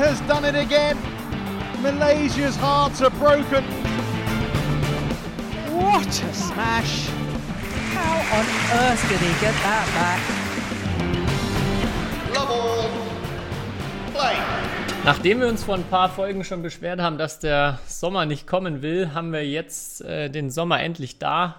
has done it again. Malaysia's hearts are broken. What a smash! How on earth did he get that back? Love Play. Nachdem wir uns vor ein paar Folgen schon beschwert haben, dass der Sommer nicht kommen will, haben wir jetzt äh, den Sommer endlich da.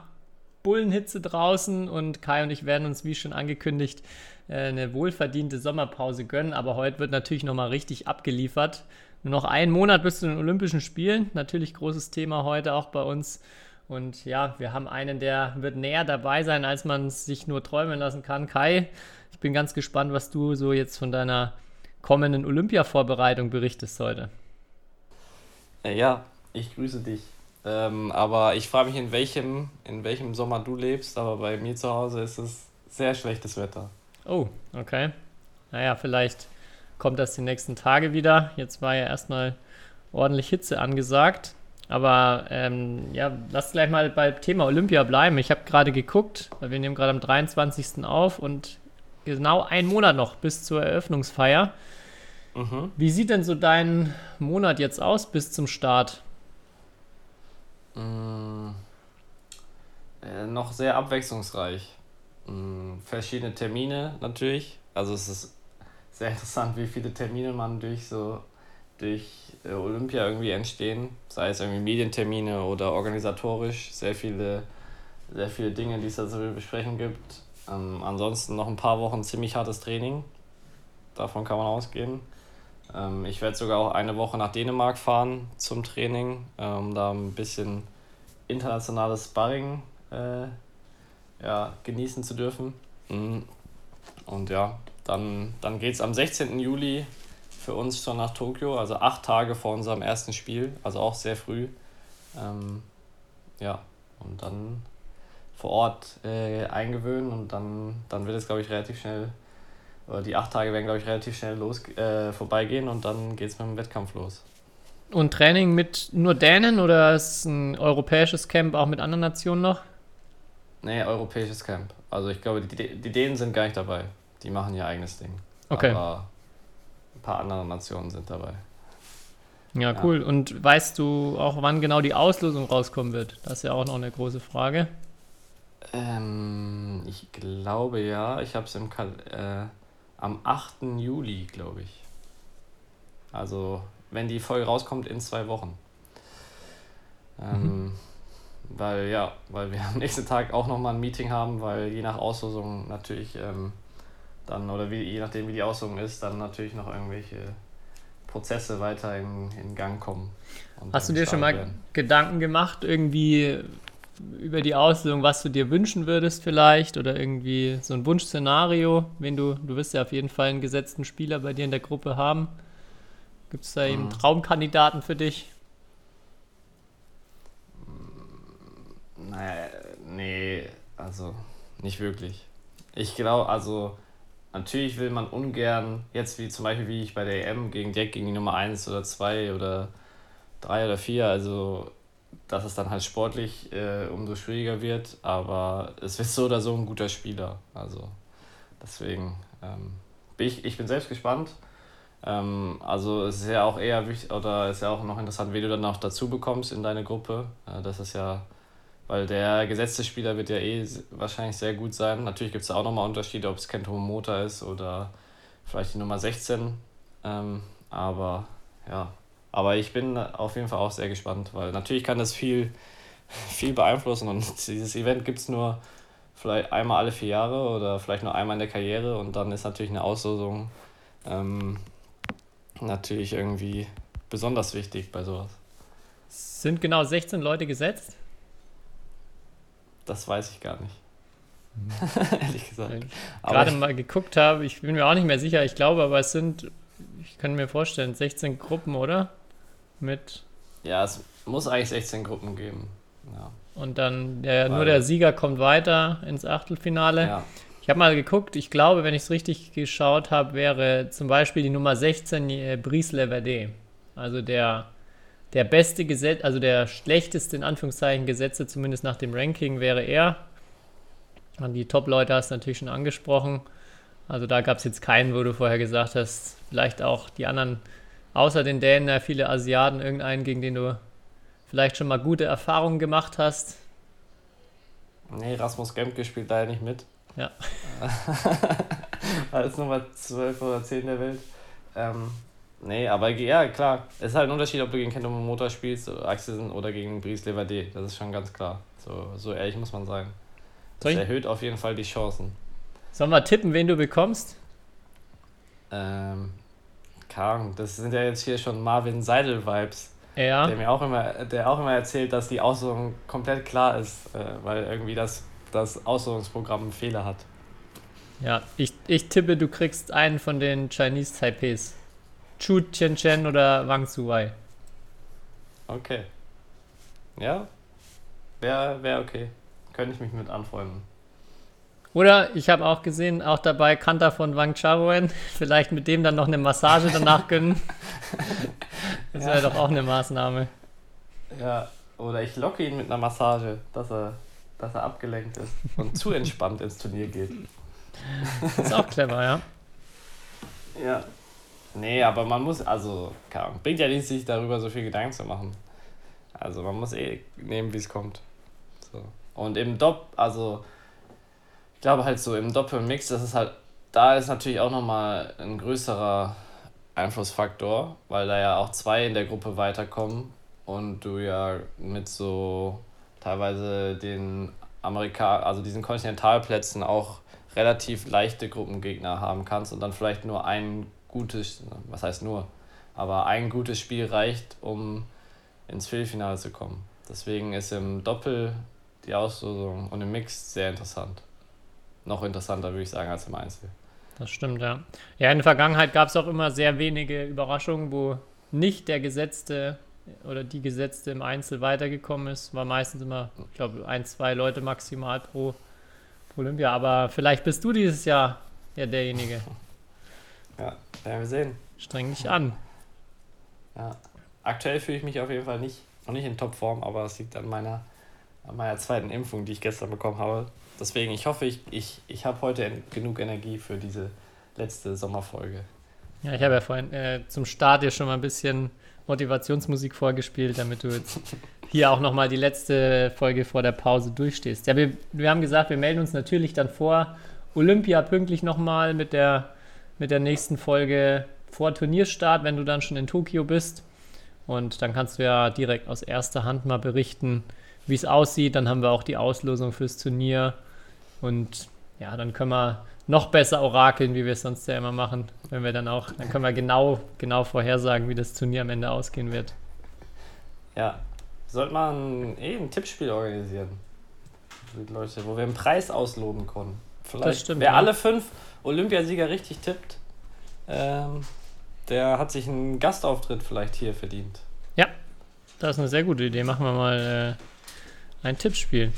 Bullenhitze draußen und Kai und ich werden uns, wie schon angekündigt, eine wohlverdiente Sommerpause gönnen. Aber heute wird natürlich nochmal richtig abgeliefert. Nur noch einen Monat bis zu den Olympischen Spielen. Natürlich großes Thema heute auch bei uns. Und ja, wir haben einen, der wird näher dabei sein, als man es sich nur träumen lassen kann. Kai, ich bin ganz gespannt, was du so jetzt von deiner kommenden Olympia-Vorbereitung berichtest heute. Äh, ja, ich grüße dich. Ähm, aber ich frage mich, in welchem, in welchem Sommer du lebst, aber bei mir zu Hause ist es sehr schlechtes Wetter. Oh, okay. Naja, vielleicht kommt das die nächsten Tage wieder. Jetzt war ja erstmal ordentlich Hitze angesagt. Aber ähm, ja, lass gleich mal beim Thema Olympia bleiben. Ich habe gerade geguckt, weil wir nehmen gerade am 23. auf und genau ein Monat noch bis zur Eröffnungsfeier. Mhm. Wie sieht denn so dein Monat jetzt aus bis zum Start? Mm, äh, noch sehr abwechslungsreich. Mm, verschiedene Termine natürlich. Also es ist sehr interessant, wie viele Termine man durch so durch äh, Olympia irgendwie entstehen, sei es irgendwie Medientermine oder organisatorisch, sehr viele, sehr viele Dinge, die es da zu besprechen gibt. Ähm, ansonsten noch ein paar Wochen ziemlich hartes Training, davon kann man ausgehen. Ähm, ich werde sogar auch eine Woche nach Dänemark fahren zum Training, um ähm, da ein bisschen internationales Sparring äh, ja, genießen zu dürfen. Mhm. Und ja, dann, dann geht es am 16. Juli für uns schon nach Tokio, also acht Tage vor unserem ersten Spiel, also auch sehr früh. Ähm, ja, und dann vor Ort äh, eingewöhnen und dann, dann wird es, glaube ich, relativ schnell, oder die acht Tage werden, glaube ich, relativ schnell los, äh, vorbeigehen und dann geht es mit dem Wettkampf los. Und Training mit nur Dänen oder ist es ein europäisches Camp auch mit anderen Nationen noch? Nee, europäisches Camp. Also ich glaube, die, die Dänen sind gar nicht dabei. Die machen ihr eigenes Ding. Okay. Aber ein paar andere Nationen sind dabei. Ja, cool. Ja. Und weißt du auch, wann genau die Auslosung rauskommen wird? Das ist ja auch noch eine große Frage. Ähm, ich glaube ja. Ich habe es äh, am 8. Juli, glaube ich. Also, wenn die Folge rauskommt, in zwei Wochen. Ähm, mhm. Weil ja, weil wir am nächsten Tag auch nochmal ein Meeting haben, weil je nach Auslosung natürlich ähm, dann, oder wie, je nachdem wie die Auslosung ist, dann natürlich noch irgendwelche Prozesse weiter in, in Gang kommen. Hast du dir schon mal werden. Gedanken gemacht, irgendwie über die Auslosung, was du dir wünschen würdest vielleicht oder irgendwie so ein Wunschszenario, wenn du, du wirst ja auf jeden Fall einen gesetzten Spieler bei dir in der Gruppe haben. Gibt es da eben hm. Traumkandidaten für dich? Naja, nee, also nicht wirklich. Ich glaube, also natürlich will man ungern, jetzt wie zum Beispiel wie ich bei der EM gegen Jack gegen die Nummer 1 oder 2 oder 3 oder 4, also dass es dann halt sportlich äh, umso schwieriger wird, aber es wird so oder so ein guter Spieler. Also deswegen ähm, bin ich, ich bin selbst gespannt. Ähm, also es ist ja auch eher wichtig, oder ist ja auch noch interessant, wie du dann noch dazu bekommst in deine Gruppe. Äh, das ist ja weil der gesetzte Spieler wird ja eh wahrscheinlich sehr gut sein. Natürlich gibt es auch nochmal Unterschiede, ob es Kento Momota ist oder vielleicht die Nummer 16. Ähm, aber ja, aber ich bin auf jeden Fall auch sehr gespannt, weil natürlich kann das viel, viel beeinflussen und dieses Event gibt es nur vielleicht einmal alle vier Jahre oder vielleicht nur einmal in der Karriere und dann ist natürlich eine Auslosung ähm, natürlich irgendwie besonders wichtig bei sowas. Sind genau 16 Leute gesetzt? Das weiß ich gar nicht. Ehrlich gesagt. Gerade mal geguckt habe, ich bin mir auch nicht mehr sicher, ich glaube, aber es sind, ich kann mir vorstellen, 16 Gruppen, oder? Mit. Ja, es muss eigentlich 16 Gruppen geben. Ja. Und dann der, nur der Sieger kommt weiter ins Achtelfinale. Ja. Ich habe mal geguckt, ich glaube, wenn ich es richtig geschaut habe, wäre zum Beispiel die Nummer 16 äh, Brice Leverde. Also der der beste Gesetz, also der schlechteste in Anführungszeichen Gesetze, zumindest nach dem Ranking, wäre er. Und die Top-Leute hast du natürlich schon angesprochen. Also da gab es jetzt keinen, wo du vorher gesagt hast, vielleicht auch die anderen außer den Dänen ja viele Asiaten, irgendeinen, gegen den du vielleicht schon mal gute Erfahrungen gemacht hast? Nee, Rasmus Gemke spielt leider nicht mit. Ja. Als Nummer 12 oder 10 der Welt. Ähm, nee, aber ja, klar. Es ist halt ein Unterschied, ob du gegen Kento Momota spielst, Axelsen oder gegen Brice Levade. Das ist schon ganz klar. So, so ehrlich muss man sein. Das erhöht auf jeden Fall die Chancen. Sollen wir tippen, wen du bekommst? Ähm, Ahnung, das sind ja jetzt hier schon Marvin Seidel-Vibes. Ja. Der mir auch immer, der auch immer erzählt, dass die Auslosung komplett klar ist, äh, weil irgendwie das, das Auslosungsprogramm einen Fehler hat. Ja, ich, ich tippe, du kriegst einen von den Chinese Taipei. Chu Chen oder Wang Suwei. Okay. Ja, wäre wär okay. Könnte ich mich mit anfreunden. Oder ich habe auch gesehen, auch dabei Kanter von Wang Charoen. Vielleicht mit dem dann noch eine Massage danach gönnen. Das wäre Ja. doch auch eine Maßnahme. Ja, oder ich locke ihn mit einer Massage, dass er, dass er abgelenkt ist und zu entspannt ins Turnier geht. Ist auch clever, ja. Ja. Nee, aber man muss, also, keine Ahnung, bringt ja nichts, sich darüber so viel Gedanken zu machen. Also, man muss eh nehmen, wie es kommt. So. Und im Dopp, also, ich glaube halt so, im Doppelmix, das ist halt, da ist natürlich auch nochmal ein größerer Einflussfaktor, weil da ja auch zwei in der Gruppe weiterkommen und du ja mit so teilweise den Amerika also diesen Kontinentalplätzen auch relativ leichte Gruppengegner haben kannst und dann vielleicht nur ein gutes, was heißt nur, aber ein gutes Spiel reicht, um ins Viertelfinale zu kommen. Deswegen ist im Doppel die Auslosung und im Mix sehr interessant. Noch interessanter, würde ich sagen, als im Einzel. Das stimmt, ja. Ja, in der Vergangenheit gab es auch immer sehr wenige Überraschungen, wo nicht der Gesetzte oder die Gesetzte im Einzel weitergekommen ist. War meistens immer, ich glaube, ein, zwei Leute maximal pro, Olympia. Aber vielleicht bist du dieses Jahr ja derjenige. Ja, werden wir sehen. Streng dich an. Ja. Aktuell fühle ich mich auf jeden Fall nicht, noch nicht in Topform, aber es liegt an meiner, an meiner zweiten Impfung, die ich gestern bekommen habe. Deswegen, ich hoffe, ich, ich, ich habe heute en genug Energie für diese letzte Sommerfolge. Ja, ich habe ja vorhin äh, zum Start dir schon mal ein bisschen Motivationsmusik vorgespielt, damit du jetzt hier auch nochmal die letzte Folge vor der Pause durchstehst. Ja, wir, wir haben gesagt, wir melden uns natürlich dann vor Olympia pünktlich nochmal mit der, mit der nächsten Folge vor Turnierstart, wenn du dann schon in Tokio bist. Und dann kannst du ja direkt aus erster Hand mal berichten, wie es aussieht. Dann haben wir auch die Auslosung fürs Turnier. Und ja, dann können wir noch besser orakeln, wie wir es sonst ja immer machen. Wenn wir dann auch, dann können wir genau, genau vorhersagen, wie das Turnier am Ende ausgehen wird. Ja, sollte man eh ein Tippspiel organisieren. Leute, wo wir einen Preis ausloben können. Vielleicht, stimmt, wer ja. alle fünf Olympiasieger richtig tippt, ähm, der hat sich einen Gastauftritt vielleicht hier verdient. Ja, das ist eine sehr gute Idee. Machen wir mal äh, ein Tippspiel.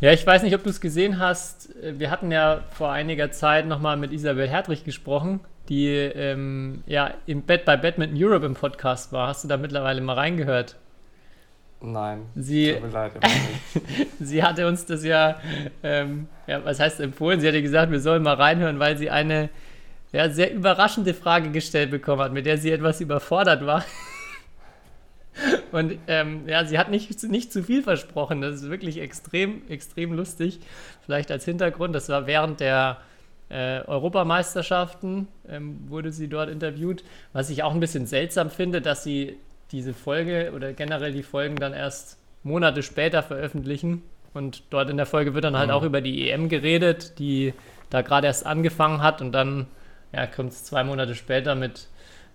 Ja, ich weiß nicht, ob du es gesehen hast. Äh, Wir hatten ja vor einiger Zeit nochmal mit Isabel Hertrich gesprochen, die ähm, ja im Bett bei Badminton Europe im Podcast war. Hast du da mittlerweile mal reingehört? Nein, Sie, tut mir leid. sie hatte uns das ja, ähm, ja, was heißt empfohlen? Sie hatte gesagt, wir sollen mal reinhören, weil sie eine ja, sehr überraschende Frage gestellt bekommen hat, mit der sie etwas überfordert war. Und ähm, ja, sie hat nicht, nicht zu viel versprochen. Das ist wirklich extrem, extrem lustig. Vielleicht als Hintergrund, das war während der äh, Europameisterschaften, ähm, wurde sie dort interviewt. Was ich auch ein bisschen seltsam finde, dass sie diese Folge oder generell die Folgen dann erst Monate später veröffentlichen. Und dort in der Folge wird dann halt Mhm. auch über die EM geredet, die da gerade erst angefangen hat. Und dann ja, kommt es zwei Monate später mit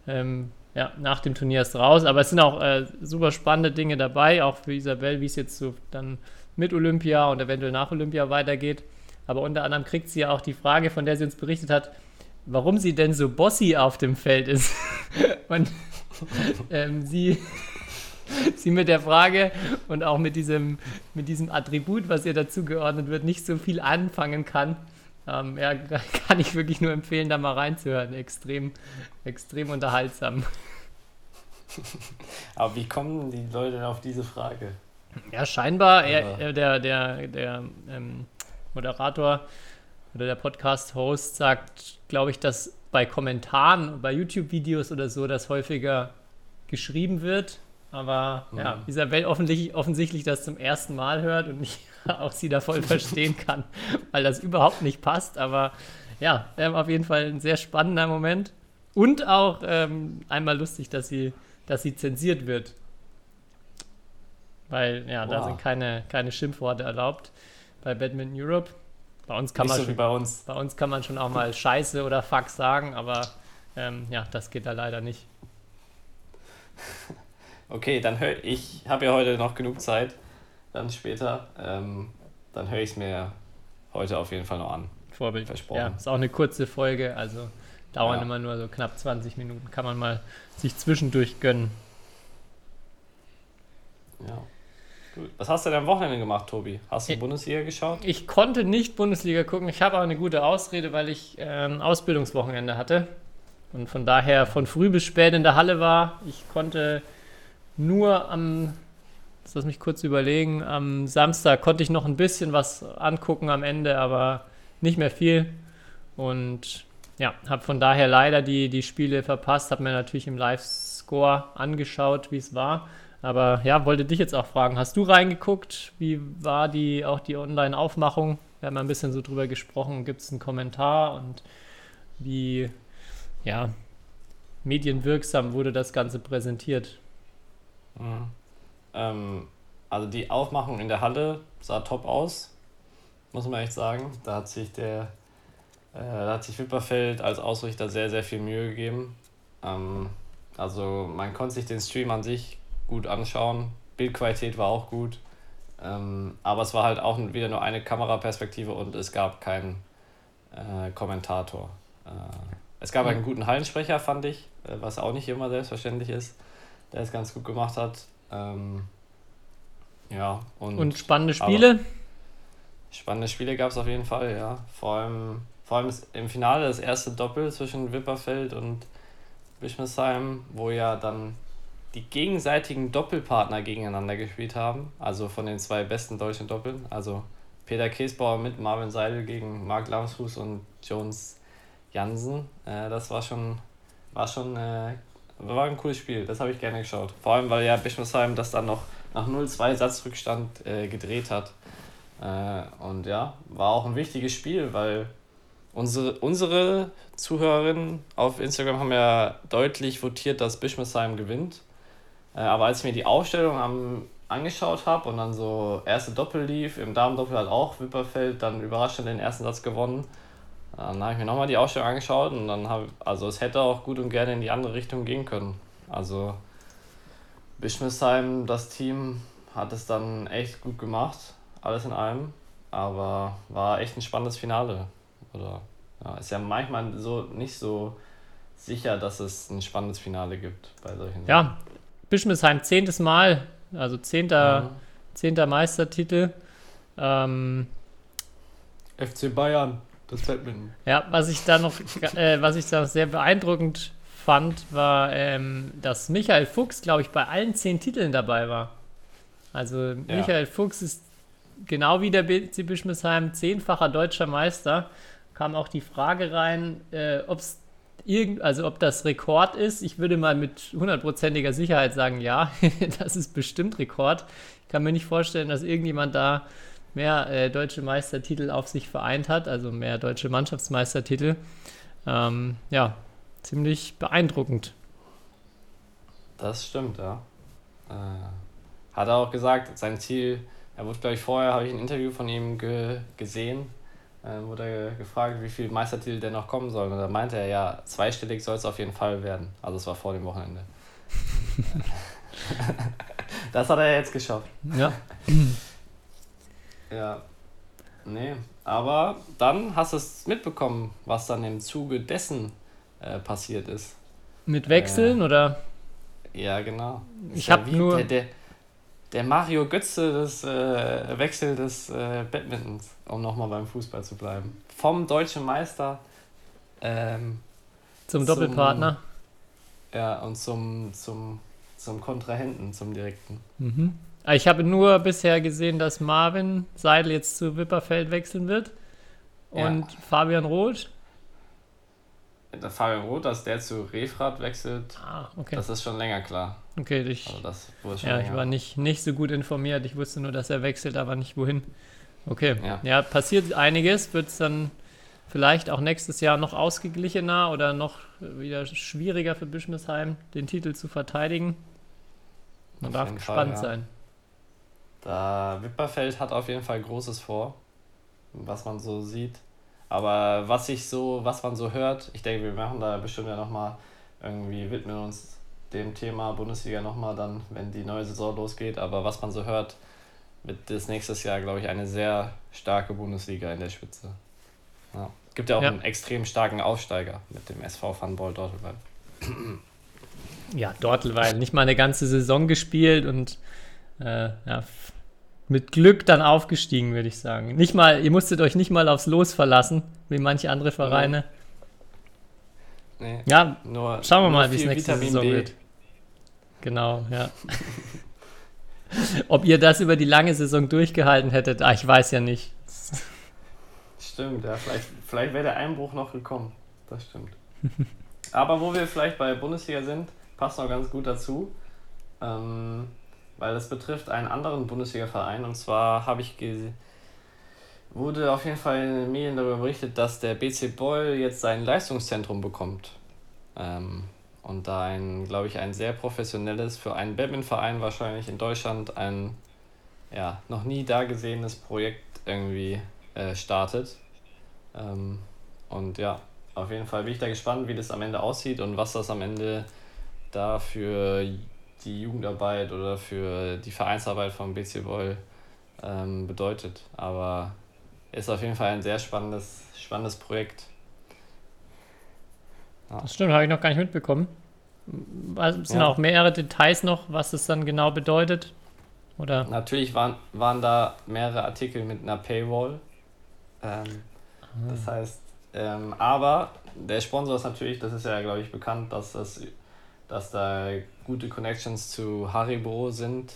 ähm, ja, nach dem Turnier erst raus. Aber es sind auch äh, super spannende Dinge dabei, auch für Isabel, wie es jetzt so dann mit Olympia und eventuell nach Olympia weitergeht. Aber unter anderem kriegt sie ja auch die Frage, von der sie uns berichtet hat, warum sie denn so bossy auf dem Feld ist. und ähm, sie, sie mit der Frage und auch mit diesem, mit diesem Attribut, was ihr dazu geordnet wird, nicht so viel anfangen kann. Ähm, ja, kann ich wirklich nur empfehlen, da mal reinzuhören. Extrem, extrem unterhaltsam. Aber wie kommen die Leute denn auf diese Frage? Ja, scheinbar, er, äh, der, der, der ähm, Moderator oder der Podcast-Host sagt, glaube ich, dass bei Kommentaren, bei YouTube-Videos oder so, das häufiger geschrieben wird. Aber Mhm. ja, Isabel offensichtlich, offensichtlich das zum ersten Mal hört und ich auch sie da voll verstehen kann, weil das überhaupt nicht passt. Aber ja, ähm, auf jeden Fall ein sehr spannender Moment. Und auch ähm, einmal lustig, dass sie, dass sie zensiert wird. Weil, ja, da Wow. sind keine, keine Schimpfworte erlaubt bei Badminton Europe. Bei uns kann Nicht man so schon bei uns. bei uns kann man schon auch mal Scheiße oder Fuck sagen, aber ähm, ja, das geht da leider nicht. Okay, dann höre ich, habe ja heute noch genug Zeit, dann später. Ähm, dann höre ich es mir heute auf jeden Fall noch an. Vorbild. Versprochen. Ja, ist auch eine kurze Folge, also dauern Ja. immer nur so knapp 20 Minuten. Kann man mal sich zwischendurch gönnen. Ja. Gut. Was hast du denn am Wochenende gemacht, Tobi? Hast du Ich- Bundesliga geschaut? Ich konnte nicht Bundesliga gucken. Ich habe auch eine gute Ausrede, weil ich ähm, Ausbildungswochenende hatte und von daher von früh bis spät in der Halle war. Ich konnte nur am, lass mich kurz überlegen, am Samstag konnte ich noch ein bisschen was angucken am Ende, aber nicht mehr viel. Und ja, habe von daher leider die, die Spiele verpasst, habe mir natürlich im Live-Score angeschaut, wie es war. Aber ja, wollte dich jetzt auch fragen, hast du reingeguckt? Wie war die auch die Online-Aufmachung? Wir haben ein bisschen so drüber gesprochen. Gibt es einen Kommentar und wie ja, medienwirksam wurde das Ganze präsentiert? Mhm. Ähm, also die Aufmachung in der Halle sah top aus, muss man echt sagen. Da hat sich der, äh, da hat sich Wipperfeld als Ausrichter sehr, sehr viel Mühe gegeben. Ähm, also man konnte sich den Stream an sich gut anschauen. Bildqualität war auch gut. Ähm, aber es war halt auch wieder nur eine Kameraperspektive und es gab keinen äh, Kommentator. Äh, es gab einen guten Hallensprecher, fand ich, äh, was auch nicht immer selbstverständlich ist, der es ganz gut gemacht hat. Ähm, ja, und, Und spannende Spiele? spannende Spiele gab es auf jeden Fall, ja. Vor allem, vor allem im Finale das erste Doppel zwischen Wipperfeld und Bischmesheim, wo ja dann die gegenseitigen Doppelpartner gegeneinander gespielt haben. Also von den zwei besten deutschen Doppeln. Also Peter Käsbauer mit Marvin Seidel gegen Marc Lamsfuß und Jones Jansen. Äh, das war schon, war schon äh, war ein cooles Spiel. Das habe ich gerne geschaut. Vor allem, weil ja Bischmesheim das dann noch nach 0-2 Satzrückstand äh, gedreht hat. Äh, und ja, war auch ein wichtiges Spiel, weil unsere, unsere Zuhörerinnen auf Instagram haben ja deutlich votiert, dass Bischmesheim gewinnt. Äh, aber als ich mir die Aufstellung am, angeschaut habe und dann so erste Doppel lief, im Damendoppel hat auch Wipperfeld dann überraschend den ersten Satz gewonnen. Dann habe ich mir nochmal die Ausstellung angeschaut und dann habe also es hätte auch gut und gerne in die andere Richtung gehen können. Also Bischmesheim, das Team, hat es dann echt gut gemacht, alles in allem. Aber war echt ein spannendes Finale. Oder ja, ist ja manchmal so nicht so sicher, dass es ein spannendes Finale gibt bei solchen Ja, Bischmesheim zehntes Mal, also zehnter, Sachen. zehnter Meistertitel. Ähm, FC Bayern, das Badminton. Ja, was ich da noch, äh, was ich da sehr beeindruckend fand, war, ähm, dass Michael Fuchs, glaube ich, bei allen zehn Titeln dabei war. Also Michael Fuchs ist genau wie der BC Bischmesheim zehnfacher deutscher Meister. Kam auch die Frage rein, äh, ob es irgend, also ob das Rekord ist. Ich würde mal mit hundertprozentiger Sicherheit sagen, ja, das ist bestimmt Rekord. Ich kann mir nicht vorstellen, dass irgendjemand da mehr äh, deutsche Meistertitel auf sich vereint hat, also mehr deutsche Mannschaftsmeistertitel. Ähm, ja, ziemlich beeindruckend. Das stimmt, ja. Äh, hat er auch gesagt, sein Ziel, er wurde, glaube ich, vorher, habe ich ein Interview von ihm ge gesehen, äh, wurde er gefragt, wie viel Meistertitel denn noch kommen sollen. Und da meinte er, ja, zweistellig soll es auf jeden Fall werden. Also es war vor dem Wochenende. das hat er jetzt geschafft. Ja, Ja. Nee, aber dann hast du es mitbekommen, was dann im Zuge dessen äh, passiert ist. mit Wechseln oder? Ja, genau. Ich Ist ja hab wie nur- Der, der, der Mario Götze des äh, Wechsel des äh, Badmintons, um nochmal beim Fußball zu bleiben. Vom deutschen Meister ähm, Zum zum- Doppelpartner. ja, und zum, zum, zum Kontrahenten, zum direkten. Mhm. Ah, Ich habe nur bisher gesehen, dass Marvin Seidel jetzt zu Wipperfeld wechseln wird und Ja. Fabian Roth. Der Fabian Roth, dass der zu Refrat wechselt, Ah, okay. das ist schon länger klar. okay, ich, Also das wurde schon ja, länger. ich war nicht, nicht so gut informiert. Ich wusste nur, dass er wechselt, aber nicht wohin. Okay. Ja. Ja, passiert einiges. Wird es dann vielleicht auch nächstes Jahr noch ausgeglichener oder noch wieder schwieriger für Bischmisheim, den Titel zu verteidigen? Man darf gespannt ja. sein. Da Wipperfeld hat auf jeden Fall Großes vor, was man so sieht. Aber was ich so, was man so hört, ich denke, wir machen da bestimmt ja nochmal irgendwie, widmen uns dem Thema Bundesliga nochmal dann, wenn die neue Saison losgeht. Aber was man so hört, wird das nächstes Jahr, glaube ich, eine sehr starke Bundesliga in der Spitze. Ja. Gibt ja auch Ja. einen extrem starken Aufsteiger mit dem SV Boll Dortmund. Ja, Dortelweil nicht mal eine ganze Saison gespielt und äh, ja, mit Glück dann aufgestiegen, würde ich sagen. Nicht mal, ihr musstet euch nicht mal aufs Los verlassen, wie manche andere Vereine. Nee, Ja, nur, schauen wir nur mal, wie es nächste Vitamin Saison B. wird. Genau, ja. Ob ihr das über die lange Saison durchgehalten hättet, ah, ich weiß ja nicht. Stimmt, ja, vielleicht, vielleicht wäre der Einbruch noch gekommen. Das stimmt. Aber wo wir vielleicht bei Bundesliga sind, passt noch ganz gut dazu, ähm, weil das betrifft einen anderen Bundesliga-Verein. Und zwar habe ich wurde auf jeden Fall in den Medien darüber berichtet, dass der BC Boll jetzt sein Leistungszentrum bekommt. Ähm, und da ein, glaube ich, ein sehr professionelles, für einen Badmintonverein wahrscheinlich in Deutschland ein ja, noch nie dagesehenes Projekt irgendwie äh, startet. Ähm, und ja, auf jeden Fall bin ich da gespannt, wie das am Ende aussieht und was das am Ende da für die Jugendarbeit oder für die Vereinsarbeit vom BC Boll ähm, bedeutet. Aber ist auf jeden Fall ein sehr spannendes, spannendes Projekt. Das stimmt, habe ich noch gar nicht mitbekommen. Was, sind Ja. auch mehrere Details noch, was es dann genau bedeutet? Oder? Natürlich waren, waren da mehrere Artikel mit einer Paywall. Ähm, Das heißt, ähm, aber der Sponsor ist natürlich, das ist ja, glaube ich, bekannt, dass, das, dass da gute Connections zu Haribo sind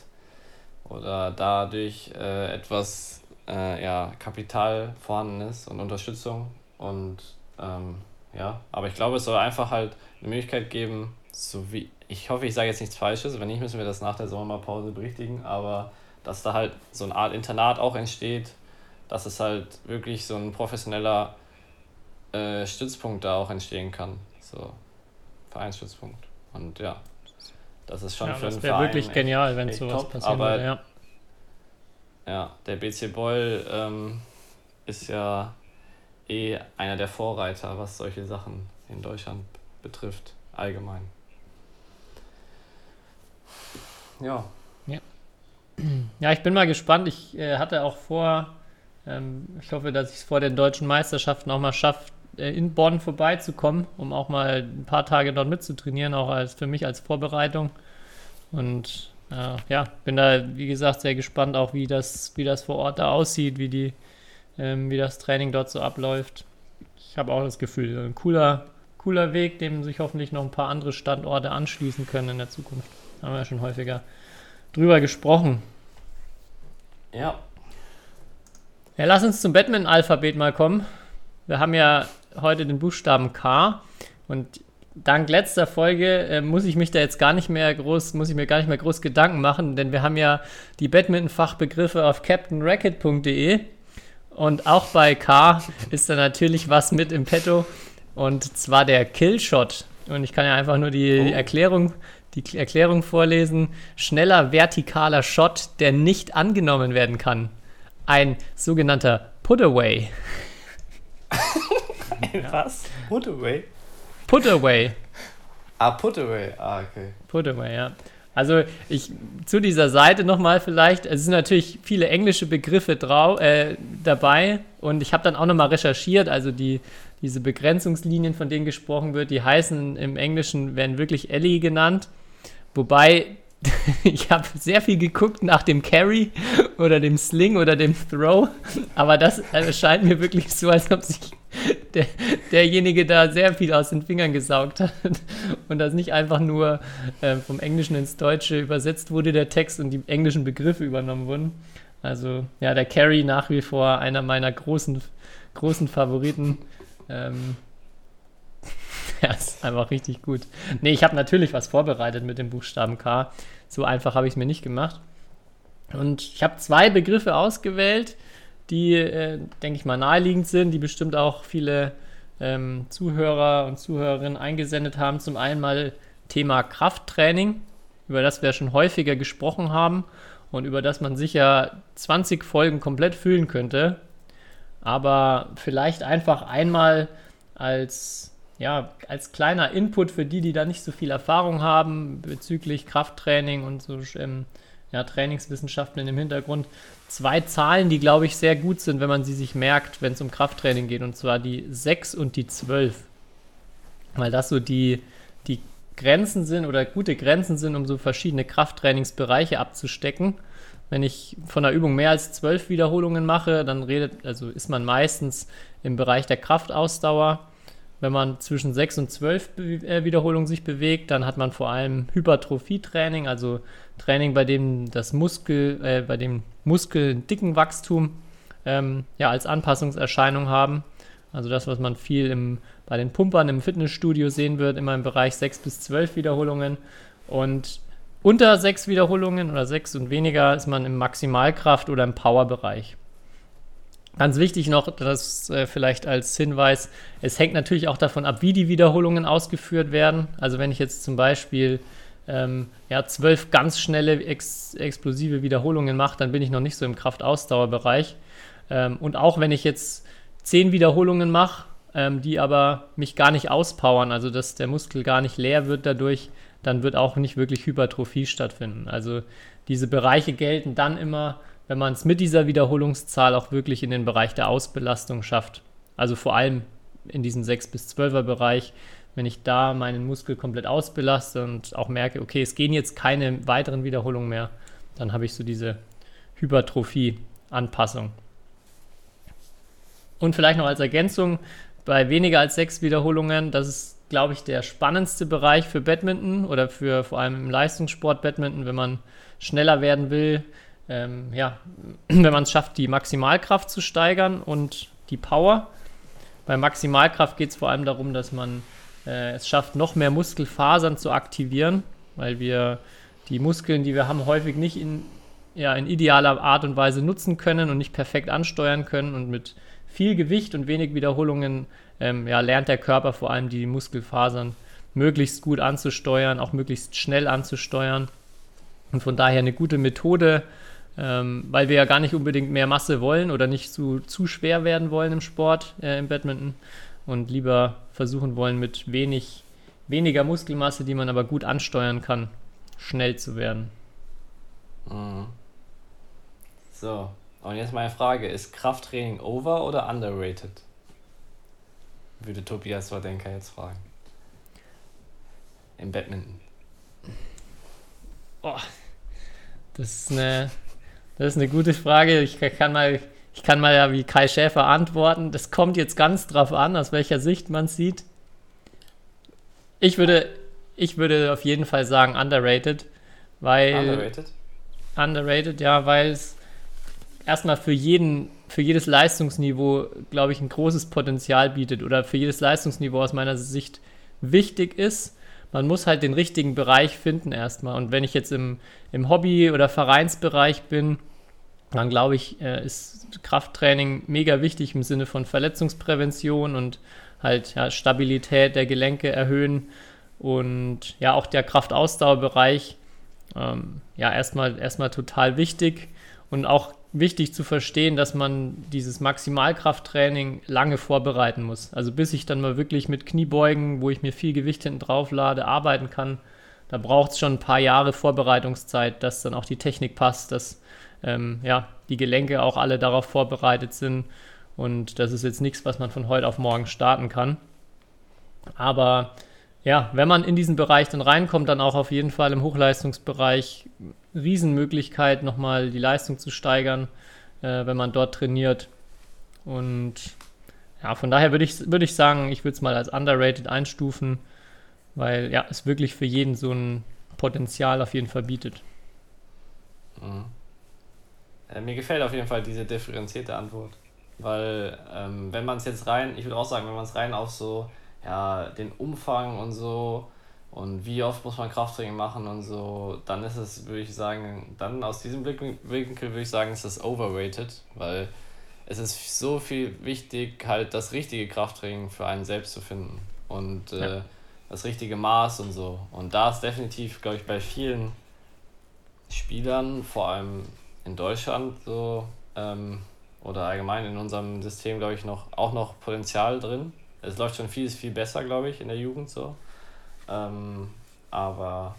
oder dadurch äh, etwas äh, ja, Kapital vorhanden ist und Unterstützung. Und ähm, ja, aber ich glaube, es soll einfach halt eine Möglichkeit geben, so wie, ich hoffe, ich sage jetzt nichts Falsches, wenn nicht, müssen wir das nach der Sommerpause berichtigen, aber dass da halt so eine Art Internat auch entsteht, dass es halt wirklich so ein professioneller äh, Stützpunkt da auch entstehen kann. So, Vereinsstützpunkt. Und ja, das ist schon Ja, für das einen wäre Verein wirklich echt- genial, wenn sowas top, passieren aber würde. Ja. Ja, der BC Boll ähm, ist ja eh einer der Vorreiter, was solche Sachen in Deutschland betrifft, allgemein. Ja, Ja, ich bin mal gespannt. Ich äh, hatte auch vor, ähm, ich hoffe, dass ich es vor den deutschen Meisterschaften auch mal schaffe, in Bonn vorbeizukommen, um auch mal ein paar Tage dort mitzutrainieren, auch als für mich als Vorbereitung. Und äh, ja, bin da, wie gesagt, sehr gespannt, auch wie das, wie das vor Ort da aussieht, wie die, ähm, wie das Training dort so abläuft. Ich habe auch das Gefühl, ein cooler, cooler Weg, dem sich hoffentlich noch ein paar andere Standorte anschließen können in der Zukunft. Haben wir ja schon häufiger drüber gesprochen. ja, Ja, lass uns zum Batman-Alphabet mal kommen. Wir haben ja heute den Buchstaben K und dank letzter Folge äh, muss ich mich da jetzt gar nicht mehr groß, muss ich mir gar nicht mehr groß Gedanken machen, denn wir haben ja die Badminton-Fachbegriffe auf captainracket.de und auch bei K ist da natürlich was mit im Petto und zwar der Killshot. Und ich kann ja einfach nur die Oh. Erklärung, die Erklärung vorlesen. Schneller vertikaler Shot, der nicht angenommen werden kann. Ein sogenannter Put-Away. was? Put away? Put-Away. Ah, put away. Ah, okay. Put-Away, ja. Also ich zu dieser Seite nochmal vielleicht, es sind natürlich viele englische Begriffe drau äh, dabei und ich habe dann auch nochmal recherchiert, also die, diese Begrenzungslinien, von denen gesprochen wird, die heißen im Englischen, werden wirklich Ellie genannt, wobei ich habe sehr viel geguckt nach dem Carry oder dem Sling oder dem Throw, aber das scheint mir wirklich so, als ob sich der, derjenige da sehr viel aus den Fingern gesaugt hat und das nicht einfach nur äh, vom Englischen ins Deutsche übersetzt wurde, der Text und die englischen Begriffe übernommen wurden. Also ja, der Carry nach wie vor einer meiner großen, großen Favoriten. Ähm, Der ist einfach richtig gut. Nee, ich habe natürlich was vorbereitet mit dem Buchstaben K. So einfach habe ich es mir nicht gemacht. Und ich habe zwei Begriffe ausgewählt, die, äh, denke ich mal, naheliegend sind, die bestimmt auch viele ähm, Zuhörer und Zuhörerinnen eingesendet haben. Zum einen mal Thema Krafttraining, über das wir schon häufiger gesprochen haben und über das man sicher 20 Folgen komplett füllen könnte. Aber vielleicht einfach einmal als, ja, als kleiner Input für die, die da nicht so viel Erfahrung haben bezüglich Krafttraining und so ähm, ja, Trainingswissenschaften in dem Hintergrund. Zwei Zahlen, die, glaube ich, sehr gut sind, wenn man sie sich merkt, wenn es um Krafttraining geht, und zwar die 6 und die 12. Weil das so die, die Grenzen sind oder gute Grenzen sind, um so verschiedene Krafttrainingsbereiche abzustecken. Wenn ich von der Übung mehr als zwölf Wiederholungen mache, dann redet, also ist man meistens im Bereich der Kraftausdauer. Wenn man zwischen sechs und zwölf äh, Wiederholungen sich bewegt, dann hat man vor allem Hypertrophietraining, also Training, bei dem das Muskel, äh, bei dem Muskel dicken Wachstum ähm, ja, als Anpassungserscheinung haben. Also das, was man viel im, bei den Pumpern im Fitnessstudio sehen wird, immer im Bereich 6 bis 12 Wiederholungen. Und unter 6 Wiederholungen oder 6 und weniger ist man im Maximalkraft- oder im Powerbereich. Ganz wichtig noch, das äh, vielleicht als Hinweis, es hängt natürlich auch davon ab, wie die Wiederholungen ausgeführt werden. Also wenn ich jetzt zum Beispiel ähm, ja, zwölf ganz schnelle, ex explosive Wiederholungen mache, dann bin ich noch nicht so im Kraftausdauerbereich. Ähm, und auch wenn ich jetzt zehn Wiederholungen mache, ähm, die aber mich gar nicht auspowern, also dass der Muskel gar nicht leer wird dadurch, dann wird auch nicht wirklich Hypertrophie stattfinden. Also diese Bereiche gelten dann immer, wenn man es mit dieser Wiederholungszahl auch wirklich in den Bereich der Ausbelastung schafft. Also vor allem in diesem 6 bis 12er Bereich, wenn ich da meinen Muskel komplett ausbelaste und auch merke, okay, es gehen jetzt keine weiteren Wiederholungen mehr, dann habe ich so diese Hypertrophie-Anpassung. Und vielleicht noch als Ergänzung, bei weniger als sechs Wiederholungen, das ist, glaube ich, der spannendste Bereich für Badminton oder für vor allem im Leistungssport Badminton, wenn man schneller werden will. Ähm, ja, wenn man es schafft, die Maximalkraft zu steigern und die Power. Bei Maximalkraft geht es vor allem darum, dass man äh, es schafft, noch mehr Muskelfasern zu aktivieren, weil wir die Muskeln, die wir haben, häufig nicht in, ja, in idealer Art und Weise nutzen können und nicht perfekt ansteuern können und mit viel Gewicht und wenig Wiederholungen ähm, ja, lernt der Körper vor allem die Muskelfasern möglichst gut anzusteuern, auch möglichst schnell anzusteuern. Und von daher eine gute Methode, ähm, weil wir ja gar nicht unbedingt mehr Masse wollen oder nicht zu, zu schwer werden wollen im Sport, äh, im Badminton und lieber versuchen wollen, mit wenig, weniger Muskelmasse, die man aber gut ansteuern kann, schnell zu werden. Mhm. So, und jetzt meine Frage, ist Krafttraining over oder underrated? Würde Tobias Wardenker jetzt fragen. Im Badminton. Oh, das ist eine, das ist eine gute Frage. Ich kann mal, ich kann mal ja wie Kai Schäfer antworten. Das kommt jetzt ganz drauf an, aus welcher Sicht man es sieht. Ich würde, ich würde auf jeden Fall sagen underrated, weil Underrated? underrated, ja, weil es erstmal für jeden, für jedes Leistungsniveau, glaube ich, ein großes Potenzial bietet oder für jedes Leistungsniveau aus meiner Sicht wichtig ist. Man muss halt den richtigen Bereich finden erstmal. Und wenn ich jetzt im, im Hobby- oder Vereinsbereich bin, dann glaube ich, äh, ist Krafttraining mega wichtig im Sinne von Verletzungsprävention und halt ja, Stabilität der Gelenke erhöhen und ja auch der Kraftausdauerbereich ähm, ja erstmal erstmal total wichtig und auch wichtig zu verstehen, dass man dieses Maximalkrafttraining lange vorbereiten muss. Also bis ich dann mal wirklich mit Kniebeugen, wo ich mir viel Gewicht hinten drauf lade, arbeiten kann, da braucht es schon ein paar Jahre Vorbereitungszeit, dass dann auch die Technik passt, dass ähm, ja, die Gelenke auch alle darauf vorbereitet sind. Und das ist jetzt nichts, was man von heute auf morgen starten kann. Aber ja, wenn man in diesen Bereich dann reinkommt, dann auch auf jeden Fall im Hochleistungsbereich Riesenmöglichkeit, nochmal die Leistung zu steigern, äh, wenn man dort trainiert. Und ja, von daher würde ich, würd ich sagen, ich würde es mal als underrated einstufen, weil ja, es wirklich für jeden so ein Potenzial auf jeden Fall bietet. Mhm. Äh, mir gefällt auf jeden Fall diese differenzierte Antwort. Weil, ähm, wenn man es jetzt rein, ich würde auch sagen, wenn man es rein auf so ja, den Umfang und so und wie oft muss man Krafttraining machen und so, dann ist es, würde ich sagen, dann aus diesem Blickwinkel würde ich sagen, ist das overrated, weil es ist so viel wichtig, halt das richtige Krafttraining für einen selbst zu finden und äh, das richtige Maß und so. Und da ist definitiv, glaube ich, bei vielen Spielern, vor allem in Deutschland so, ähm, oder allgemein in unserem System, glaube ich, noch, auch noch Potenzial drin. Es läuft schon vieles viel besser, glaube ich, in der Jugend so. Ähm, aber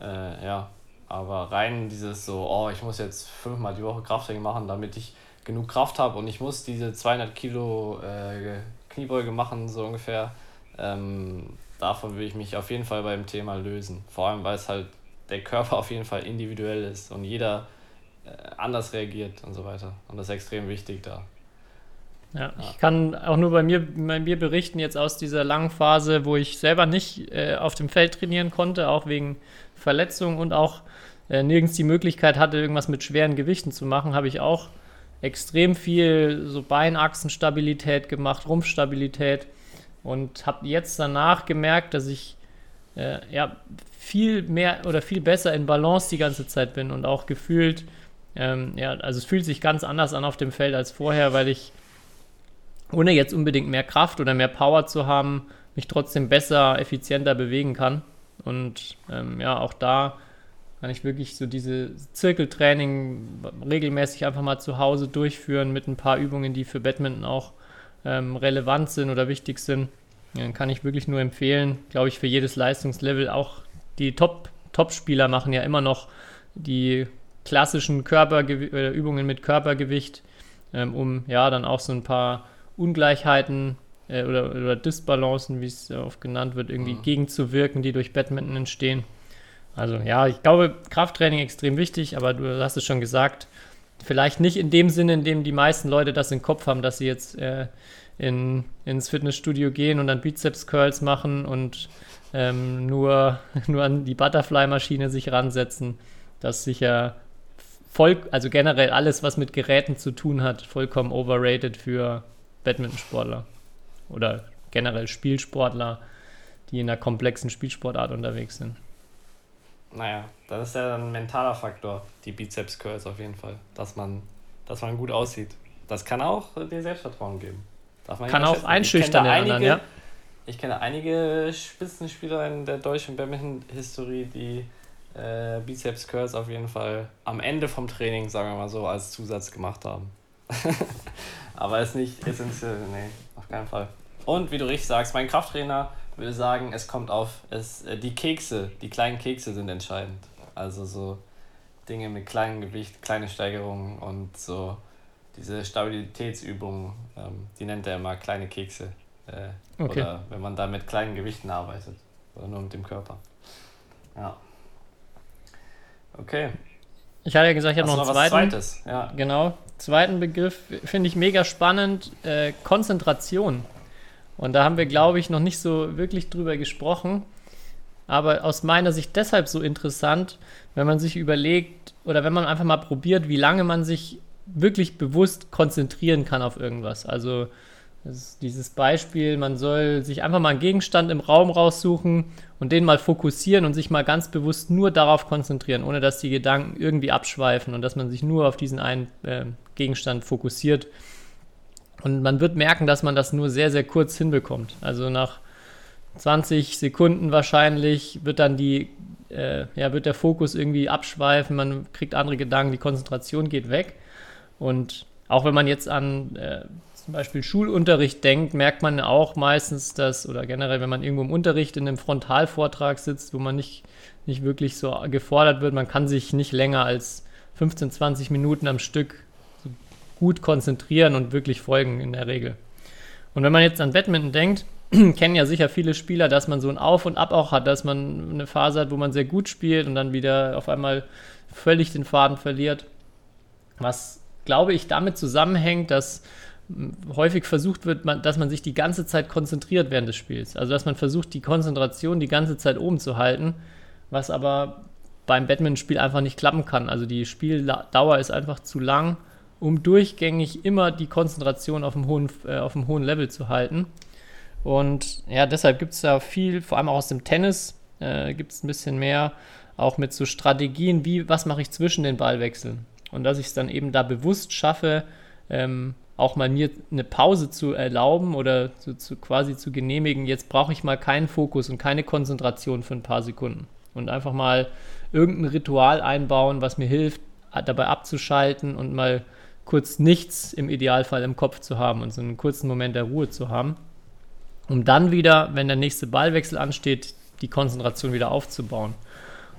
äh, ja, aber rein dieses so, oh, ich muss jetzt fünfmal die Woche Krafttraining machen, damit ich genug Kraft habe und ich muss diese 200 Kilo äh, Kniebeuge machen, so ungefähr. Ähm, davon will ich mich auf jeden Fall beim Thema lösen. Vor allem, weil es halt der Körper auf jeden Fall individuell ist und jeder anders reagiert und so weiter. Und das ist extrem wichtig da. Ja, ich kann auch nur bei mir, bei mir berichten, jetzt aus dieser langen Phase, wo ich selber nicht äh, auf dem Feld trainieren konnte, auch wegen Verletzungen und auch äh, nirgends die Möglichkeit hatte, irgendwas mit schweren Gewichten zu machen, habe ich auch extrem viel so Beinachsenstabilität gemacht, Rumpfstabilität und habe jetzt danach gemerkt, dass ich äh, ja viel mehr oder viel besser in Balance die ganze Zeit bin und auch gefühlt, ähm, ja, also es fühlt sich ganz anders an auf dem Feld als vorher, weil ich ohne jetzt unbedingt mehr Kraft oder mehr Power zu haben, mich trotzdem besser, effizienter bewegen kann. Und ähm, ja, auch da kann ich wirklich so diese Zirkeltraining regelmäßig einfach mal zu Hause durchführen mit ein paar Übungen, die für Badminton auch ähm, relevant sind oder wichtig sind. Dann kann ich wirklich nur empfehlen, glaube ich, für jedes Leistungslevel. Auch die Top, Top-Spieler machen ja immer noch die klassischen Körpergew äh, Übungen mit Körpergewicht, ähm, um ja dann auch so ein paar Ungleichheiten äh, oder, oder Disbalancen, wie es oft genannt wird, irgendwie mhm. gegenzuwirken, die durch Badminton entstehen. Also ja, ich glaube, Krafttraining extrem wichtig, aber du hast es schon gesagt, vielleicht nicht in dem Sinne, in dem die meisten Leute das im Kopf haben, dass sie jetzt äh, in, ins Fitnessstudio gehen und dann Bizeps-Curls machen und ähm, nur, nur an die Butterfly-Maschine sich ransetzen. Das ist sicher voll, also generell alles, was mit Geräten zu tun hat, vollkommen overrated für Badmintonsportler oder generell Spielsportler, die in einer komplexen Spielsportart unterwegs sind. Naja, das ist ja ein mentaler Faktor, die Bizeps Curls auf jeden Fall, dass man, dass man gut aussieht. Das kann auch dir Selbstvertrauen geben. kann auch einschüchtern in anderen, ja. Ich kenne einige Spitzenspieler in der deutschen Badminton-Historie, die äh, Bizeps Curls auf jeden Fall am Ende vom Training, sagen wir mal so, als Zusatz gemacht haben. Aber ist nicht essentiell, nee, auf keinen Fall. Und wie du richtig sagst, mein Krafttrainer würde sagen, es kommt auf, es, äh, die Kekse, die kleinen Kekse sind entscheidend. Also so Dinge mit kleinem Gewicht, kleine Steigerungen und so diese Stabilitätsübungen, ähm, die nennt er immer kleine Kekse. Äh, okay. Oder wenn man da mit kleinen Gewichten arbeitet. Oder nur mit dem Körper. Ja. Okay. Ich hatte ja gesagt, ich habe noch einen zweiten. Zweites? Ja. Genau. Zweiten Begriff finde ich mega spannend. Äh, Konzentration. Und da haben wir, glaube ich, noch nicht so wirklich drüber gesprochen. Aber aus meiner Sicht deshalb so interessant, wenn man sich überlegt oder wenn man einfach mal probiert, wie lange man sich wirklich bewusst konzentrieren kann auf irgendwas. Also dieses Beispiel, man soll sich einfach mal einen Gegenstand im Raum raussuchen und den mal fokussieren und sich mal ganz bewusst nur darauf konzentrieren, ohne dass die Gedanken irgendwie abschweifen und dass man sich nur auf diesen einen äh, Gegenstand fokussiert. Und man wird merken, dass man das nur sehr, sehr kurz hinbekommt. Also nach 20 Sekunden wahrscheinlich wird dann die, äh, ja, wird der Fokus irgendwie abschweifen, man kriegt andere Gedanken, die Konzentration geht weg. Und auch wenn man jetzt an äh, zum Beispiel Schulunterricht denkt, merkt man auch meistens, dass, oder generell, wenn man irgendwo im Unterricht in einem Frontalvortrag sitzt, wo man nicht, nicht wirklich so gefordert wird, man kann sich nicht länger als 15, 20 Minuten am Stück so gut konzentrieren und wirklich folgen in der Regel. Und wenn man jetzt an Badminton denkt, kennen ja sicher viele Spieler, dass man so ein Auf und Ab auch hat, dass man eine Phase hat, wo man sehr gut spielt und dann wieder auf einmal völlig den Faden verliert. Was, glaube ich, damit zusammenhängt, dass häufig versucht wird, dass man sich die ganze Zeit konzentriert während des Spiels. Also dass man versucht, die Konzentration die ganze Zeit oben zu halten, was aber beim Badminton-Spiel einfach nicht klappen kann. Also die Spieldauer ist einfach zu lang, um durchgängig immer die Konzentration auf einem hohen, äh, auf einem hohen Level zu halten. Und ja, deshalb gibt es da viel, vor allem auch aus dem Tennis, äh, gibt es ein bisschen mehr, auch mit so Strategien, wie, was mache ich zwischen den Ballwechseln. Und dass ich es dann eben da bewusst schaffe, ähm, auch mal mir eine Pause zu erlauben oder zu, zu quasi zu genehmigen, jetzt brauche ich mal keinen Fokus und keine Konzentration für ein paar Sekunden. Und einfach mal irgendein Ritual einbauen, was mir hilft, dabei abzuschalten und mal kurz nichts im Idealfall im Kopf zu haben und so einen kurzen Moment der Ruhe zu haben, um dann wieder, wenn der nächste Ballwechsel ansteht, die Konzentration wieder aufzubauen.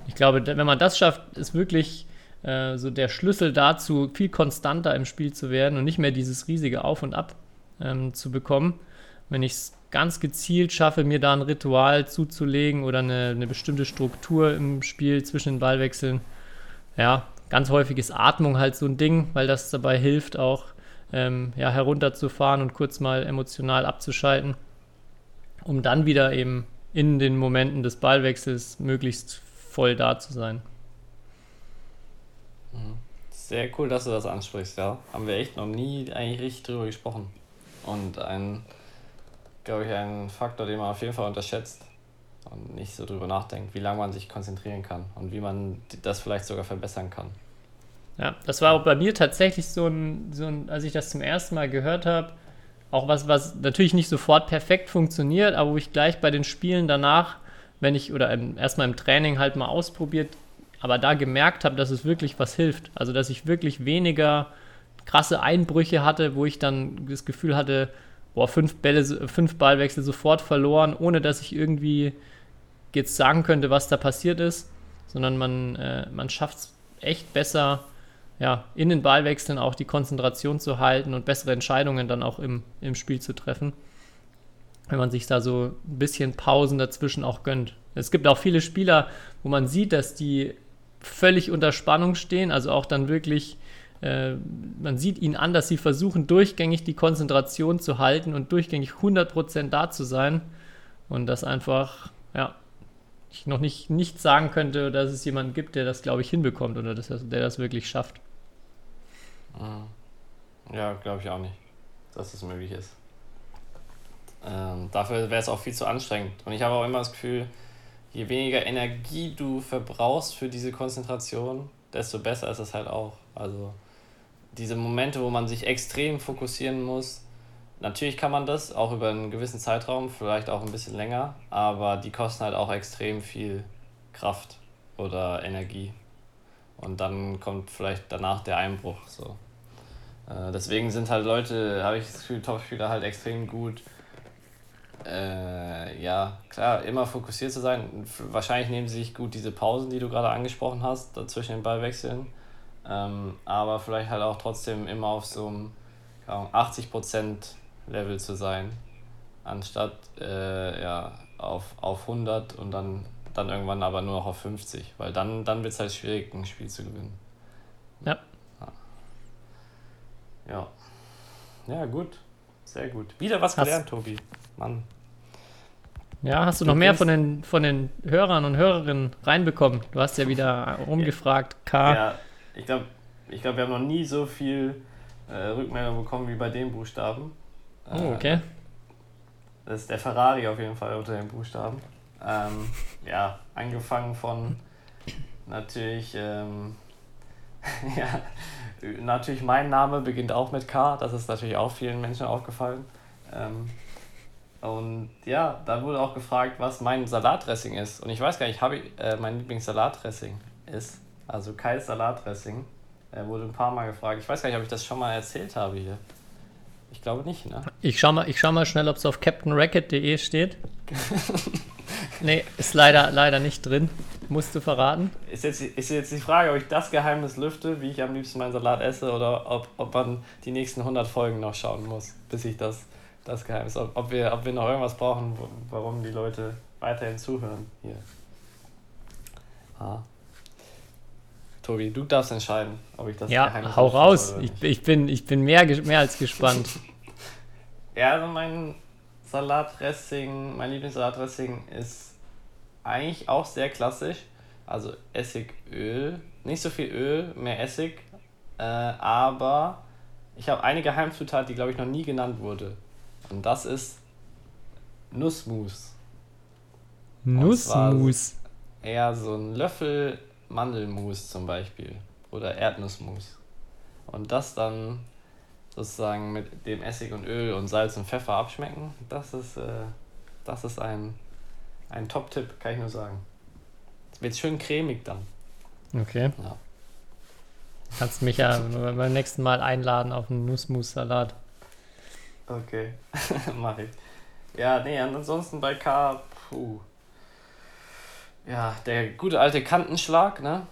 Ich glaube, wenn man das schafft, ist wirklich äh, so der Schlüssel dazu, viel konstanter im Spiel zu werden und nicht mehr dieses riesige Auf und Ab ähm, zu bekommen. Wenn ich es ganz gezielt schaffe, mir da ein Ritual zuzulegen oder eine, eine bestimmte Struktur im Spiel zwischen den Ballwechseln, ja, ganz häufig ist Atmung halt so ein Ding, weil das dabei hilft, auch ähm, ja, herunterzufahren und kurz mal emotional abzuschalten, um dann wieder eben in den Momenten des Ballwechsels möglichst voll da zu sein. Sehr cool, dass du das ansprichst, ja. Haben wir echt noch nie eigentlich richtig drüber gesprochen. Und ein, glaube ich, ein Faktor, den man auf jeden Fall unterschätzt und nicht so drüber nachdenkt, wie lange man sich konzentrieren kann und wie man das vielleicht sogar verbessern kann. Ja, das war auch bei mir tatsächlich so ein, so ein als ich das zum ersten Mal gehört habe, auch was, was natürlich nicht sofort perfekt funktioniert, aber wo ich gleich bei den Spielen danach, wenn ich oder erstmal im Training halt mal ausprobiert aber da gemerkt habe, dass es wirklich was hilft. Also, dass ich wirklich weniger krasse Einbrüche hatte, wo ich dann das Gefühl hatte, boah, fünf Bälle, fünf Ballwechsel sofort verloren, ohne dass ich irgendwie jetzt sagen könnte, was da passiert ist, sondern man, äh, man schafft es echt besser, ja, in den Ballwechseln auch die Konzentration zu halten und bessere Entscheidungen dann auch im, im Spiel zu treffen, wenn man sich da so ein bisschen Pausen dazwischen auch gönnt. Es gibt auch viele Spieler, wo man sieht, dass die völlig unter Spannung stehen, also auch dann wirklich, äh, man sieht ihnen an, dass sie versuchen, durchgängig die Konzentration zu halten und durchgängig 100% da zu sein und das einfach, ja, ich noch nicht, nicht sagen könnte, dass es jemanden gibt, der das, glaube ich, hinbekommt oder dass, der das wirklich schafft. Mhm. Ja, glaube ich auch nicht, dass es möglich ist. Ähm, dafür wäre es auch viel zu anstrengend. Und ich habe auch immer das Gefühl, je weniger Energie du verbrauchst für diese Konzentration, desto besser ist es halt auch. Also diese Momente, wo man sich extrem fokussieren muss, natürlich kann man das auch über einen gewissen Zeitraum, vielleicht auch ein bisschen länger, aber die kosten halt auch extrem viel Kraft oder Energie. Und dann kommt vielleicht danach der Einbruch. So. Äh, deswegen sind halt Leute, habe ich das Gefühl, Topspieler halt extrem gut äh, ja, klar, immer fokussiert zu sein. Wahrscheinlich nehmen sie sich gut diese Pausen, die du gerade angesprochen hast, dazwischen den Ballwechseln. Ähm, aber vielleicht halt auch trotzdem immer auf so einem 80% Level zu sein, anstatt äh, ja, auf, auf 100 und dann, dann irgendwann aber nur noch auf 50, weil dann, dann wird es halt schwierig, ein Spiel zu gewinnen. Ja. Ja. Ja, gut. Sehr gut. Wieder was gelernt, Tobi. Mann. Ja, hast du, noch mehr von den, von den Hörern und Hörerinnen reinbekommen? Du hast ja wieder rumgefragt, K. Ja, ich glaube, ich glaub, wir haben noch nie so viel äh, Rückmeldung bekommen wie bei den Buchstaben. Oh, äh, okay. Das ist der Ferrari auf jeden Fall unter den Buchstaben. Ähm, ja, angefangen von natürlich, ähm, ja, natürlich mein Name beginnt auch mit K, das ist natürlich auch vielen Menschen aufgefallen. Ähm, und ja, da wurde auch gefragt, was mein Salatdressing ist. Und ich weiß gar nicht, habe ich, äh, mein Lieblingssalatdressing ist. Also Kais Salatdressing. Er wurde ein paar Mal gefragt. Ich weiß gar nicht, ob ich das schon mal erzählt habe hier. Ich glaube nicht, ne? Ich schau mal, ich schau mal schnell, ob es auf captainracket.de steht. nee, ist leider, leider nicht drin. Musst du verraten. Ist jetzt, ist jetzt die Frage, ob ich das Geheimnis lüfte, wie ich am liebsten meinen Salat esse, oder ob, ob man die nächsten 100 Folgen noch schauen muss, bis ich das das Geheimnis. Ob, ob, wir, ob wir noch irgendwas brauchen, warum die Leute weiterhin zuhören hier. Ah. Tobi, du darfst entscheiden, ob ich das ja, Geheimnis Ja, hau raus. Ich, ich, bin, ich bin mehr, mehr als gespannt. ja, also mein Salatdressing, mein Lieblingssalatdressing ist eigentlich auch sehr klassisch. Also Essigöl. Nicht so viel Öl, mehr Essig. Äh, aber ich habe eine Geheimzutat, die glaube ich noch nie genannt wurde. Und das ist Nussmus. Nussmus. Eher so ein Löffel Mandelmus zum Beispiel. Oder Erdnussmus. Und das dann sozusagen mit dem Essig und Öl und Salz und Pfeffer abschmecken, das ist, äh, das ist ein, ein Top-Tipp, kann ich nur sagen. Es wird schön cremig dann. Okay. Ja. Kannst mich ja beim nächsten Mal einladen auf einen Nussmus-Salat. Okay, mach ich. Ja, nee, ansonsten bei K, puh. Ja, der gute alte Kantenschlag, ne?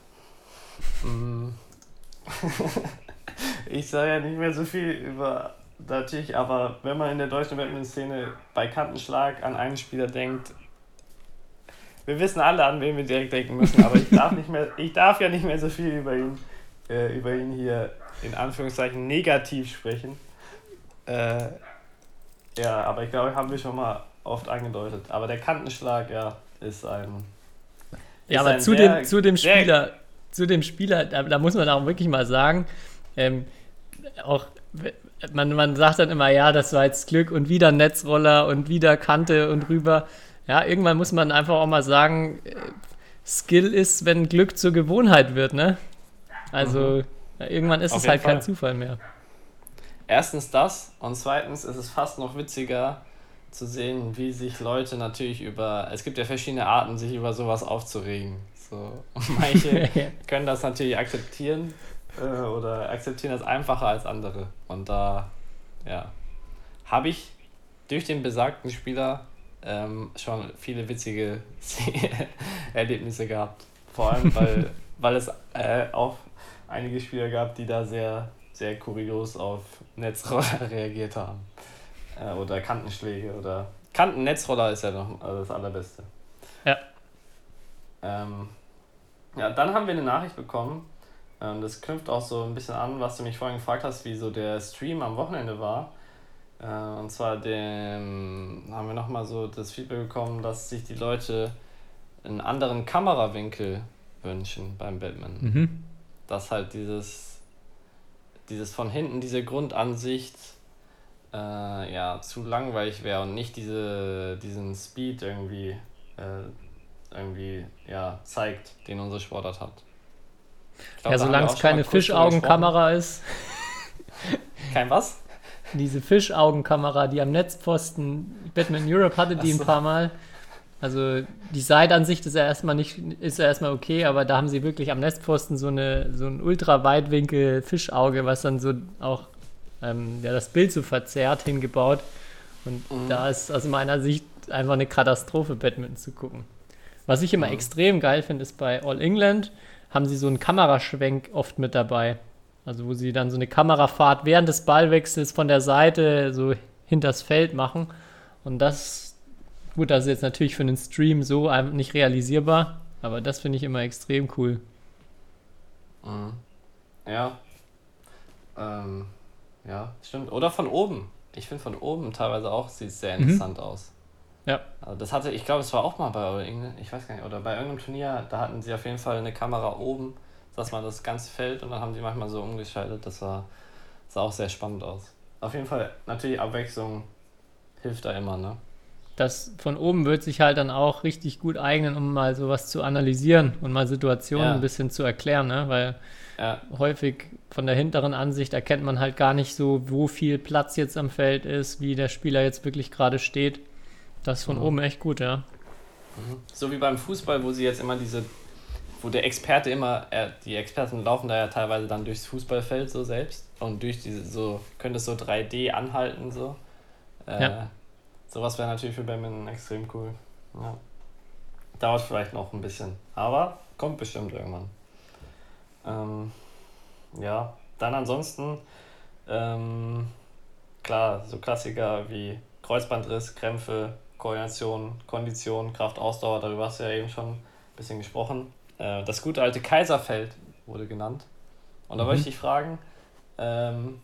Mm. ich sage ja nicht mehr so viel über natürlich, aber wenn man in der deutschen Badminton-Szene bei Kantenschlag an einen Spieler denkt, wir wissen alle, an wen wir direkt denken müssen, aber ich darf nicht mehr, ich darf ja nicht mehr so viel über ihn, äh, über ihn hier in Anführungszeichen negativ sprechen. Äh, ja, aber ich glaube, haben wir schon mal oft angedeutet. Aber der Kantenschlag, ja, ist ein. Ja, ist aber ein zu sehr- dem, zu dem Spieler, zu dem Spieler, da, da muss man auch wirklich mal sagen, ähm, auch man, man sagt dann immer, ja, das war jetzt Glück und wieder Netzroller und wieder Kante und rüber. Ja, irgendwann muss man einfach auch mal sagen, äh, Skill ist, wenn Glück zur Gewohnheit wird, ne? Also ja, irgendwann ist Mhm. Auf es halt kein Fall. Zufall mehr. Erstens das und zweitens ist es fast noch witziger zu sehen, wie sich Leute natürlich über. Es gibt ja verschiedene Arten, sich über sowas aufzuregen. So, und manche können das natürlich akzeptieren äh, oder akzeptieren das einfacher als andere. Und da, ja, habe ich durch den besagten Spieler ähm, schon viele witzige Erlebnisse gehabt. Vor allem, weil, weil es äh, auch einige Spieler gab, die da sehr, sehr kurios auf Netzroller reagiert haben. Äh, oder Kantenschläge oder. Kanten-Netzroller ist ja noch äh, das Allerbeste. Ja. Ähm, ja, dann haben wir eine Nachricht bekommen. Ähm, das knüpft auch so ein bisschen an, was du mich vorhin gefragt hast, wie so der Stream am Wochenende war. Äh, und zwar dem, haben wir nochmal so das Feedback bekommen, dass sich die Leute einen anderen Kamerawinkel wünschen beim Batman. Mhm. Dass halt dieses, dieses von hinten, diese Grundansicht äh, ja, zu langweilig wäre und nicht diese, diesen Speed irgendwie, äh, irgendwie ja, zeigt, den unsere Sportart hat. Glaub, Ja, solange es keine Fischaugenkamera ist. Kein was? Diese Fischaugenkamera, die am Netzpfosten, Batman Europe hatte die Ach ein so. paar Mal. Also die Seitansicht ist ja erstmal nicht, ist ja erstmal okay, aber da haben sie wirklich am Netzpfosten so eine so ein ultra-weitwinkel Fischauge, was dann so auch ähm, ja, das Bild so verzerrt hingebaut. Und Mhm. da ist aus meiner Sicht einfach eine Katastrophe, Badminton zu gucken. Was ich immer Mhm. extrem geil finde, ist bei All England haben sie so einen Kameraschwenk oft mit dabei. Also wo sie dann so eine Kamerafahrt während des Ballwechsels von der Seite so hinters Feld machen. Und das, gut, das ist jetzt natürlich für einen Stream so nicht realisierbar, aber das finde ich immer extrem cool. Mhm. Ja. Ähm, ja, stimmt. Oder von oben. Ich finde von oben teilweise auch sieht es sehr interessant aus. Ja. Also das hatte, ich glaube, es war auch mal bei irgendeinem, ich weiß gar nicht, oder bei irgendeinem Turnier, da hatten sie auf jeden Fall eine Kamera oben, dass man das ganze Feld und dann haben die manchmal so umgeschaltet. Das war, sah auch sehr spannend aus. Auf jeden Fall, natürlich Abwechslung hilft da immer, ne? Das von oben wird sich halt dann auch richtig gut eignen, um mal sowas zu analysieren und mal Situationen Ja. ein bisschen zu erklären, ne? Weil Ja, häufig von der hinteren Ansicht erkennt man halt gar nicht so, wo viel Platz jetzt am Feld ist, wie der Spieler jetzt wirklich gerade steht. Das ist von Mhm. oben echt gut, ja. So wie beim Fußball, wo sie jetzt immer diese, wo der Experte immer, äh, die Experten laufen da ja teilweise dann durchs Fußballfeld so selbst und durch diese, so, könnte es so 3D anhalten so. Äh, Ja. Sowas wäre natürlich für Batman extrem cool. Ja. Dauert vielleicht noch ein bisschen, aber kommt bestimmt irgendwann. Ähm, ja, dann ansonsten, ähm, klar, so Klassiker wie Kreuzbandriss, Krämpfe, Koordination, Kondition, Kraft, Ausdauer, darüber hast du ja eben schon ein bisschen gesprochen. Äh, das gute alte Kaiserfeld wurde genannt. Und da Mhm. wollte ich dich fragen, ähm,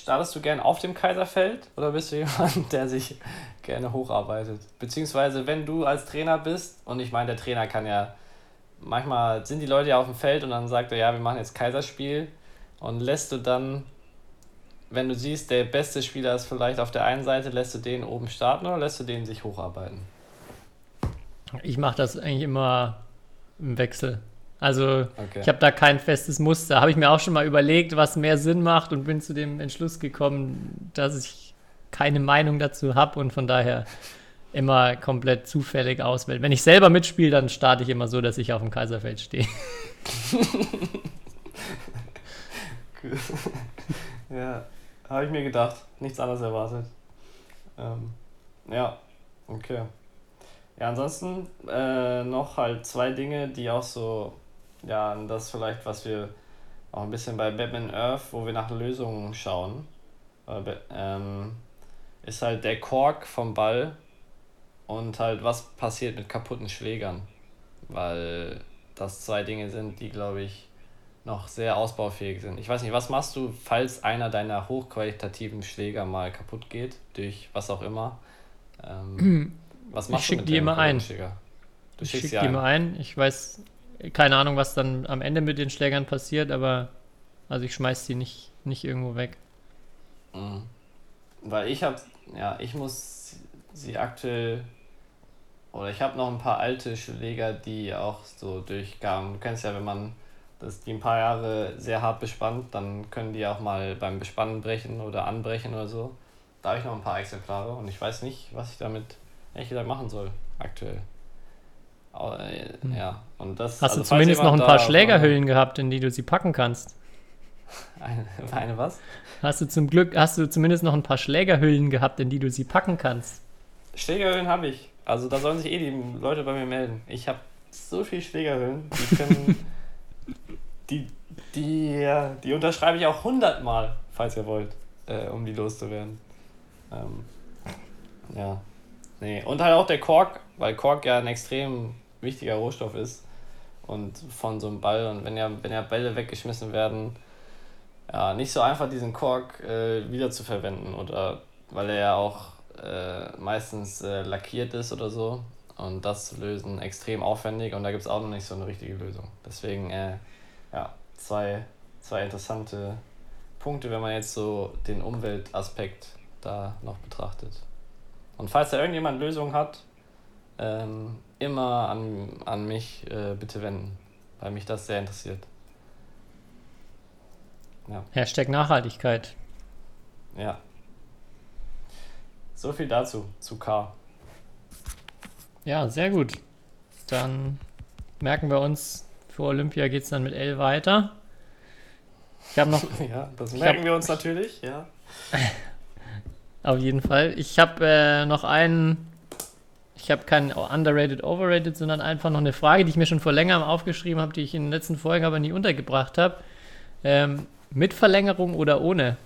startest du gern auf dem Kaiserfeld oder bist du jemand, der sich gerne hocharbeitet? Beziehungsweise, wenn du als Trainer bist, und ich meine, der Trainer kann ja, manchmal sind die Leute ja auf dem Feld und dann sagt er, ja, wir machen jetzt Kaiserspiel und lässt du dann wenn du siehst, der beste Spieler ist vielleicht auf der einen Seite, lässt du den oben starten oder lässt du den sich hocharbeiten? Ich mache das eigentlich immer im Wechsel. Also Okay. ich habe da kein festes Muster. Habe ich mir auch schon mal überlegt, was mehr Sinn macht und bin zu dem Entschluss gekommen, dass ich keine Meinung dazu habe und von daher immer komplett zufällig auswählen. Wenn ich selber mitspiele, dann starte ich immer so, dass ich auf dem Kaiserfeld stehe. Ja, habe ich mir gedacht. Nichts anderes erwartet. Ähm, ja, okay. Ja, ansonsten äh, noch halt zwei Dinge, die auch so, ja, das vielleicht, was wir auch ein bisschen bei Batman Earth, wo wir nach Lösungen schauen, äh, ähm, ist halt der Kork vom Ball und halt was passiert mit kaputten Schlägern. Weil das zwei Dinge sind, die, glaube ich, noch sehr ausbaufähig sind. Ich weiß nicht, was machst du, falls einer deiner hochqualitativen Schläger mal kaputt geht, durch was auch immer? Ähm, was Ich machst schick du mit die immer ein. Schläger? Du Ich schickst schicke sie die mal ein. Ich weiß keine Ahnung, was dann am Ende mit den Schlägern passiert, aber also ich schmeiß die nicht, nicht irgendwo weg. Mhm. Weil ich habe, ja, ich muss sie aktuell, oder ich habe noch ein paar alte Schläger, die auch so durchgaben. Du kennst ja, wenn man das die ein paar Jahre sehr hart bespannt, dann können die auch mal beim Bespannen brechen oder anbrechen oder so. Da habe ich noch ein paar Exemplare und ich weiß nicht, was ich damit ehrlich gesagt machen soll, aktuell. Äh, Ja, und das. Hm. Hast also du zumindest noch ein paar Schlägerhüllen gehabt, in die du sie packen kannst? Eine, eine was? Hast du zum Glück, hast du zumindest noch ein paar Schlägerhüllen gehabt, in die du sie packen kannst? Schlägerhüllen habe ich. Also da sollen sich eh die Leute bei mir melden. Ich habe so viel Schlägerhüllen, die können. die, die, die unterschreibe ich auch hundertmal, falls ihr wollt, äh, um die loszuwerden. Ähm, ja. Nee. Und halt auch der Kork, weil Kork ja ein extrem wichtiger Rohstoff ist. Und von so einem Ball. Und wenn ja, wenn ja Bälle weggeschmissen werden, ja, nicht so einfach diesen Kork äh, wieder zu verwenden. Oder weil er ja auch äh, meistens äh, lackiert ist oder so. Und das zu lösen extrem aufwendig und da gibt es auch noch nicht so eine richtige Lösung. Deswegen, äh, ja, zwei, zwei interessante Punkte, wenn man jetzt so den Umweltaspekt da noch betrachtet. Und falls da irgendjemand Lösungen hat, ähm, immer an, an mich äh, bitte wenden, weil mich das sehr interessiert. Ja. Hashtag Nachhaltigkeit. Ja. So viel dazu, zu K. Ja, sehr gut. Dann merken wir uns, für Olympia geht es dann mit L weiter. Ich habe noch Ja, das merken hab- wir uns natürlich, ja. Auf jeden Fall. Ich habe äh, noch einen. Ich habe keinen underrated, overrated, sondern einfach noch eine Frage, die ich mir schon vor längerem aufgeschrieben habe, die ich in den letzten Folgen aber nie untergebracht habe. Ähm, mit Verlängerung oder ohne?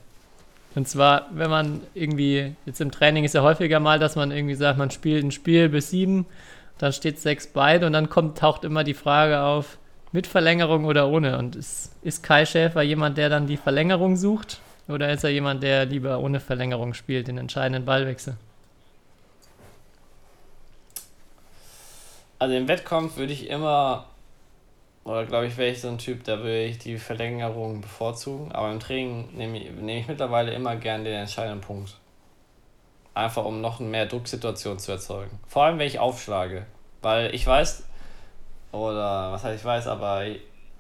Und zwar, wenn man irgendwie, jetzt im Training ist ja häufiger mal, dass man irgendwie sagt, man spielt ein Spiel bis sieben, dann steht sechs beide und dann kommt, taucht immer die Frage auf, mit Verlängerung oder ohne? Und ist, ist Kai Schäfer jemand, der dann die Verlängerung sucht? Oder ist er jemand, der lieber ohne Verlängerung spielt, den entscheidenden Ballwechsel? Also im Wettkampf würde ich immer, oder glaube ich, wäre ich so ein Typ, da würde ich die Verlängerung bevorzugen. Aber im Training nehme ich, nehme ich mittlerweile immer gern den entscheidenden Punkt. Einfach um noch mehr Drucksituationen zu erzeugen. Vor allem, wenn ich aufschlage. Weil ich weiß, oder was heißt ich weiß, aber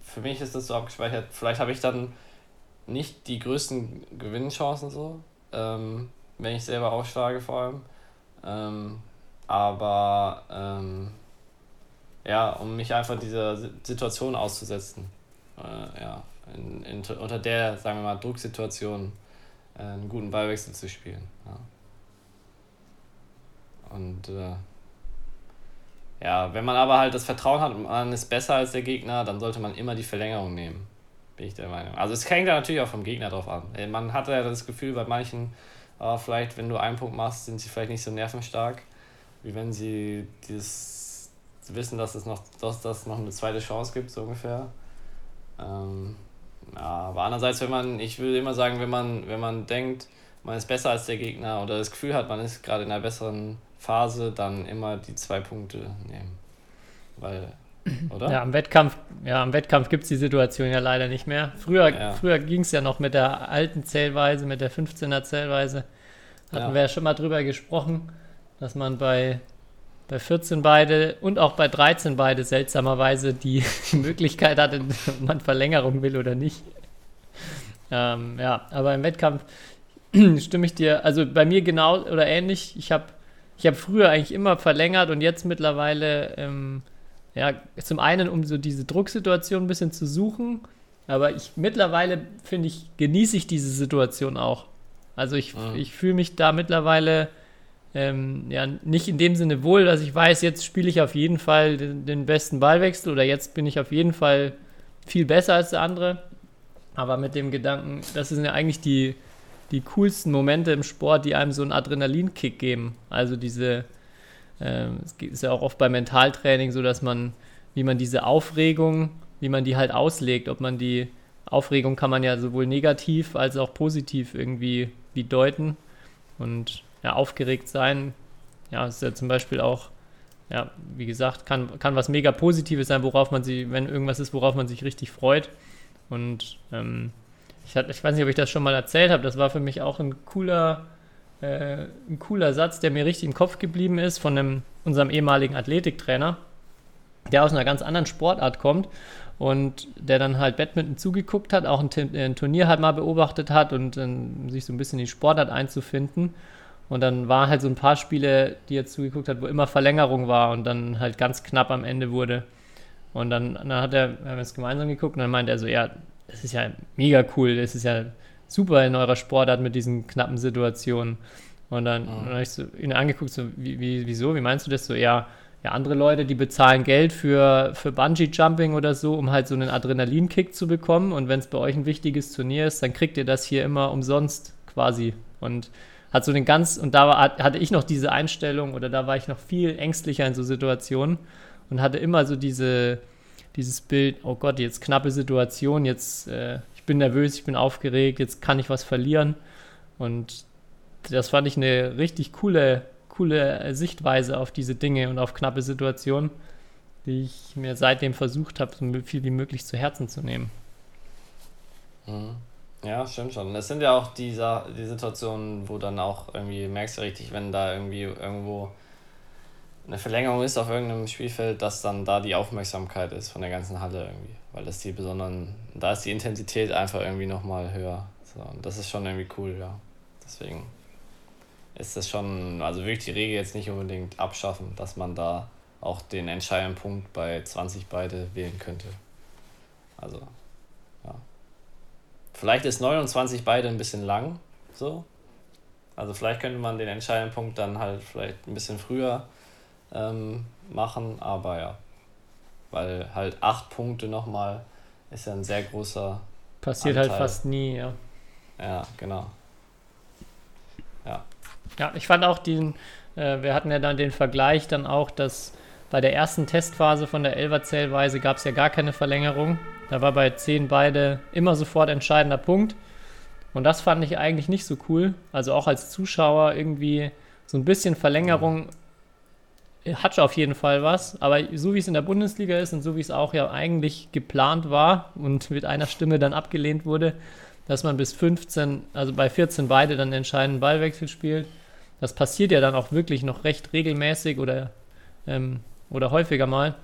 für mich ist das so abgespeichert, vielleicht habe ich dann nicht die größten Gewinnchancen so, ähm, wenn ich selber aufschlage vor allem. Ähm, aber ähm, ja, um mich einfach dieser Si- Situation auszusetzen. Äh, ja, in, in, unter der, sagen wir mal, Drucksituation äh, einen guten Ballwechsel zu spielen. Ja. Und äh, ja, wenn man aber halt das Vertrauen hat, man ist besser als der Gegner, dann sollte man immer die Verlängerung nehmen. Bin ich der Meinung. Also es hängt ja natürlich auch vom Gegner drauf an. Man hat ja das Gefühl bei manchen, äh, vielleicht wenn du einen Punkt machst, sind sie vielleicht nicht so nervenstark, wie wenn sie dieses wissen, dass es noch, dass das noch eine zweite Chance gibt, so ungefähr. Ähm, ja, aber andererseits, wenn man, ich würde immer sagen, wenn man, wenn man denkt, man ist besser als der Gegner oder das Gefühl hat, man ist gerade in einer besseren Phase, dann immer die zwei Punkte nehmen. Weil oder? Ja, am Wettkampf, ja, am Wettkampf gibt es die Situation ja leider nicht mehr. Früher, Ja. früher ging es ja noch mit der alten Zählweise, mit der 15er Zählweise. Hatten Ja. wir ja schon mal drüber gesprochen, dass man bei, bei 14 beide und auch bei 13 beide seltsamerweise die Möglichkeit hatte, ob man Verlängerung will oder nicht. Ähm, ja, aber im Wettkampf stimme ich dir, also bei mir genau oder ähnlich. Ich habe ich hab früher eigentlich immer verlängert und jetzt mittlerweile, ähm, ja, zum einen, um so diese Drucksituation ein bisschen zu suchen, aber ich mittlerweile, finde ich, genieße ich diese Situation auch. Also ich, Mhm. ich fühle mich da mittlerweile ähm, ja, nicht in dem Sinne wohl, dass ich weiß, jetzt spiele ich auf jeden Fall den, den besten Ballwechsel oder jetzt bin ich auf jeden Fall viel besser als der andere. Aber mit dem Gedanken, das sind ja eigentlich die, die coolsten Momente im Sport, die einem so einen Adrenalinkick geben. Also diese, ähm, es ist ja auch oft beim Mentaltraining so, dass man, wie man diese Aufregung, wie man die halt auslegt, ob man die Aufregung kann man ja sowohl negativ als auch positiv irgendwie wie deuten. Und ja, aufgeregt sein, ja, ist ja zum Beispiel auch, ja, wie gesagt, kann, kann was mega Positives sein, worauf man sich, wenn irgendwas ist, worauf man sich richtig freut. Und ähm, ich, hat, ich weiß nicht, ob ich das schon mal erzählt habe, das war für mich auch ein cooler, äh, ein cooler Satz, der mir richtig im Kopf geblieben ist von einem, unserem ehemaligen Athletiktrainer, der aus einer ganz anderen Sportart kommt und der dann halt Badminton zugeguckt hat, auch ein, Tin- ein Turnier halt mal beobachtet hat und ähm, sich so ein bisschen in die Sportart einzufinden. Und dann waren halt so ein paar Spiele, die er zugeguckt hat, wo immer Verlängerung war und dann halt ganz knapp am Ende wurde. Und dann, dann hat er, wir haben es gemeinsam geguckt und dann meinte er so, ja, das ist ja mega cool, das ist ja super in eurer Sportart mit diesen knappen Situationen. Und dann, dann habe ich so ihn angeguckt, so, wie, wie, wieso, wie meinst du das so? Ja, ja, andere Leute, die bezahlen Geld für, für Bungee-Jumping oder so, um halt so einen Adrenalinkick zu bekommen. Und wenn es bei euch ein wichtiges Turnier ist, dann kriegt ihr das hier immer umsonst quasi. Und hat so den ganz, und da war, hat- hatte ich noch diese Einstellung oder da war ich noch viel ängstlicher in so Situationen und hatte immer so diese, dieses Bild, oh Gott, jetzt knappe Situation, jetzt, äh, ich bin nervös, ich bin aufgeregt, jetzt kann ich was verlieren. Und das fand ich eine richtig coole, coole Sichtweise auf diese Dinge und auf knappe Situationen, die ich mir seitdem versucht habe, so viel wie möglich zu Herzen zu nehmen. Mhm. Ja, stimmt schon. Es sind ja auch die, Sa- die Situationen, wo dann auch irgendwie merkst du richtig, wenn da irgendwie irgendwo eine Verlängerung ist auf irgendeinem Spielfeld, dass dann da die Aufmerksamkeit ist von der ganzen Halle irgendwie. Weil das die besonderen, da ist die Intensität einfach irgendwie nochmal höher. So, und das ist schon irgendwie cool, ja. Deswegen ist das schon, also wirklich die Regel jetzt nicht unbedingt abschaffen, dass man da auch den entscheidenden Punkt bei 20 beide wählen könnte. Also. Vielleicht ist 29 beide ein bisschen lang, so. Also vielleicht könnte man den entscheidenden Punkt dann halt vielleicht ein bisschen früher ähm, machen, aber ja. Weil halt acht Punkte nochmal ist ja ein sehr großer, Passiert halt Anteil. fast nie, ja. ja, genau. Ja, ich fand auch den, äh, wir hatten ja dann den Vergleich dann auch, dass bei der ersten Testphase von der Elfer-Zählweise gab es ja gar keine Verlängerung. Da war bei 10 beide immer sofort entscheidender Punkt. Und das fand ich eigentlich nicht so cool. Also auch als Zuschauer irgendwie so ein bisschen Verlängerung hat auf jeden Fall was. Aber so wie es in der Bundesliga ist und so wie es auch ja eigentlich geplant war und mit einer Stimme dann abgelehnt wurde, dass man bis 15, also bei 14 beide dann den entscheidenden Ballwechsel spielt. Das passiert ja dann auch wirklich noch recht regelmäßig oder, ähm, oder häufiger mal.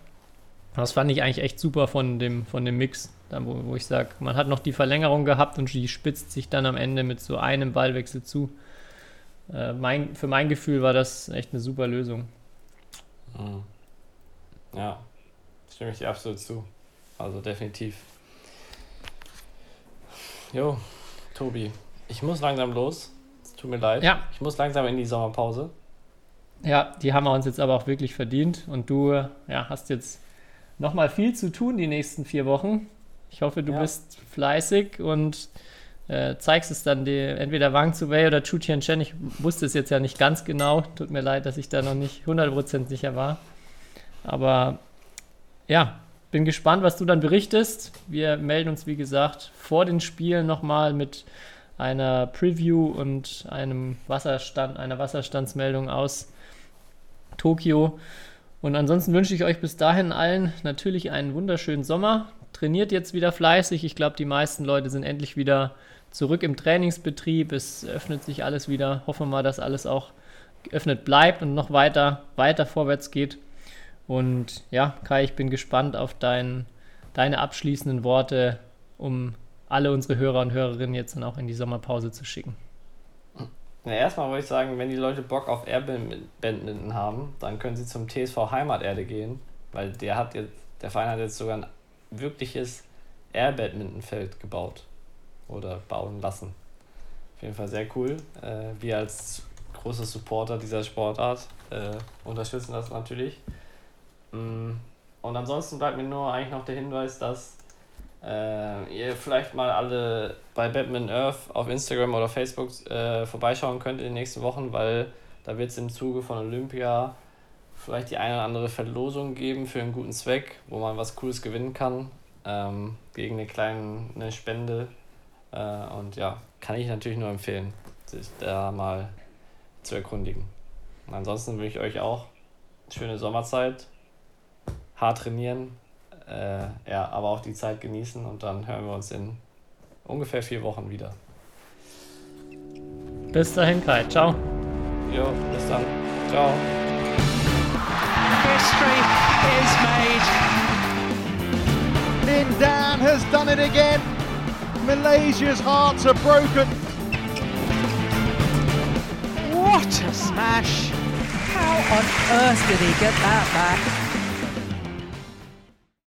Das fand ich eigentlich echt super von dem, von dem Mix, da wo, wo ich sage, man hat noch die Verlängerung gehabt und die spitzt sich dann am Ende mit so einem Ballwechsel zu. Äh, mein, für mein Gefühl war das echt eine super Lösung. Mhm. Ja, stimme ich dir absolut zu. Also definitiv. Jo, Tobi, ich muss langsam los. Es tut mir leid. Ja. Ich muss langsam in die Sommerpause. Ja, die haben wir uns jetzt aber auch wirklich verdient und du ja, hast jetzt nochmal viel zu tun die nächsten vier Wochen. Ich hoffe, du Ja. bist fleißig und äh, zeigst es dann dir entweder Wang Zu Wei oder Chu Tianchen. Ich wusste es jetzt ja nicht ganz genau. Tut mir leid, dass ich da noch nicht 100% sicher war. Aber ja, bin gespannt, was du dann berichtest. Wir melden uns, wie gesagt, vor den Spielen nochmal mit einer Preview und einem Wasserstand, einer Wasserstandsmeldung aus Tokio. Und ansonsten wünsche ich euch bis dahin allen natürlich einen wunderschönen Sommer. Trainiert jetzt wieder fleißig. Ich glaube, die meisten Leute sind endlich wieder zurück im Trainingsbetrieb. Es öffnet sich alles wieder. Hoffen wir mal, dass alles auch geöffnet bleibt und noch weiter, weiter vorwärts geht. Und ja, Kai, ich bin gespannt auf dein, deine abschließenden Worte, um alle unsere Hörer und Hörerinnen jetzt dann auch in die Sommerpause zu schicken. Na, erstmal wollte ich sagen, wenn die Leute Bock auf Airbandminton haben, dann können sie zum TSV Heimaterde gehen, weil der hat jetzt, der Verein hat jetzt sogar ein wirkliches Airbadmintonfeld gebaut oder bauen lassen. Auf jeden Fall sehr cool. Äh, wir als große Supporter dieser Sportart äh, unterstützen das natürlich. Mm, und ansonsten bleibt mir nur eigentlich noch der Hinweis, dass äh, ihr vielleicht mal alle bei Batman Earth auf Instagram oder Facebook äh, vorbeischauen könnt in den nächsten Wochen, weil da wird es im Zuge von Olympia vielleicht die eine oder andere Verlosung geben für einen guten Zweck, wo man was Cooles gewinnen kann, ähm, gegen eine kleine eine Spende. Äh, und ja, kann ich natürlich nur empfehlen, sich da mal zu erkundigen. Und ansonsten wünsche ich euch auch schöne Sommerzeit, hart trainieren, äh, ja, aber auch die Zeit genießen und dann hören wir uns in ungefähr vier Wochen wieder. Bis dahin, Kai. Ciao. Jo, bis dann. Ciao. History is made. Lin Dan has done it again. Malaysia's hearts are broken. What a smash! How on earth did he get that back?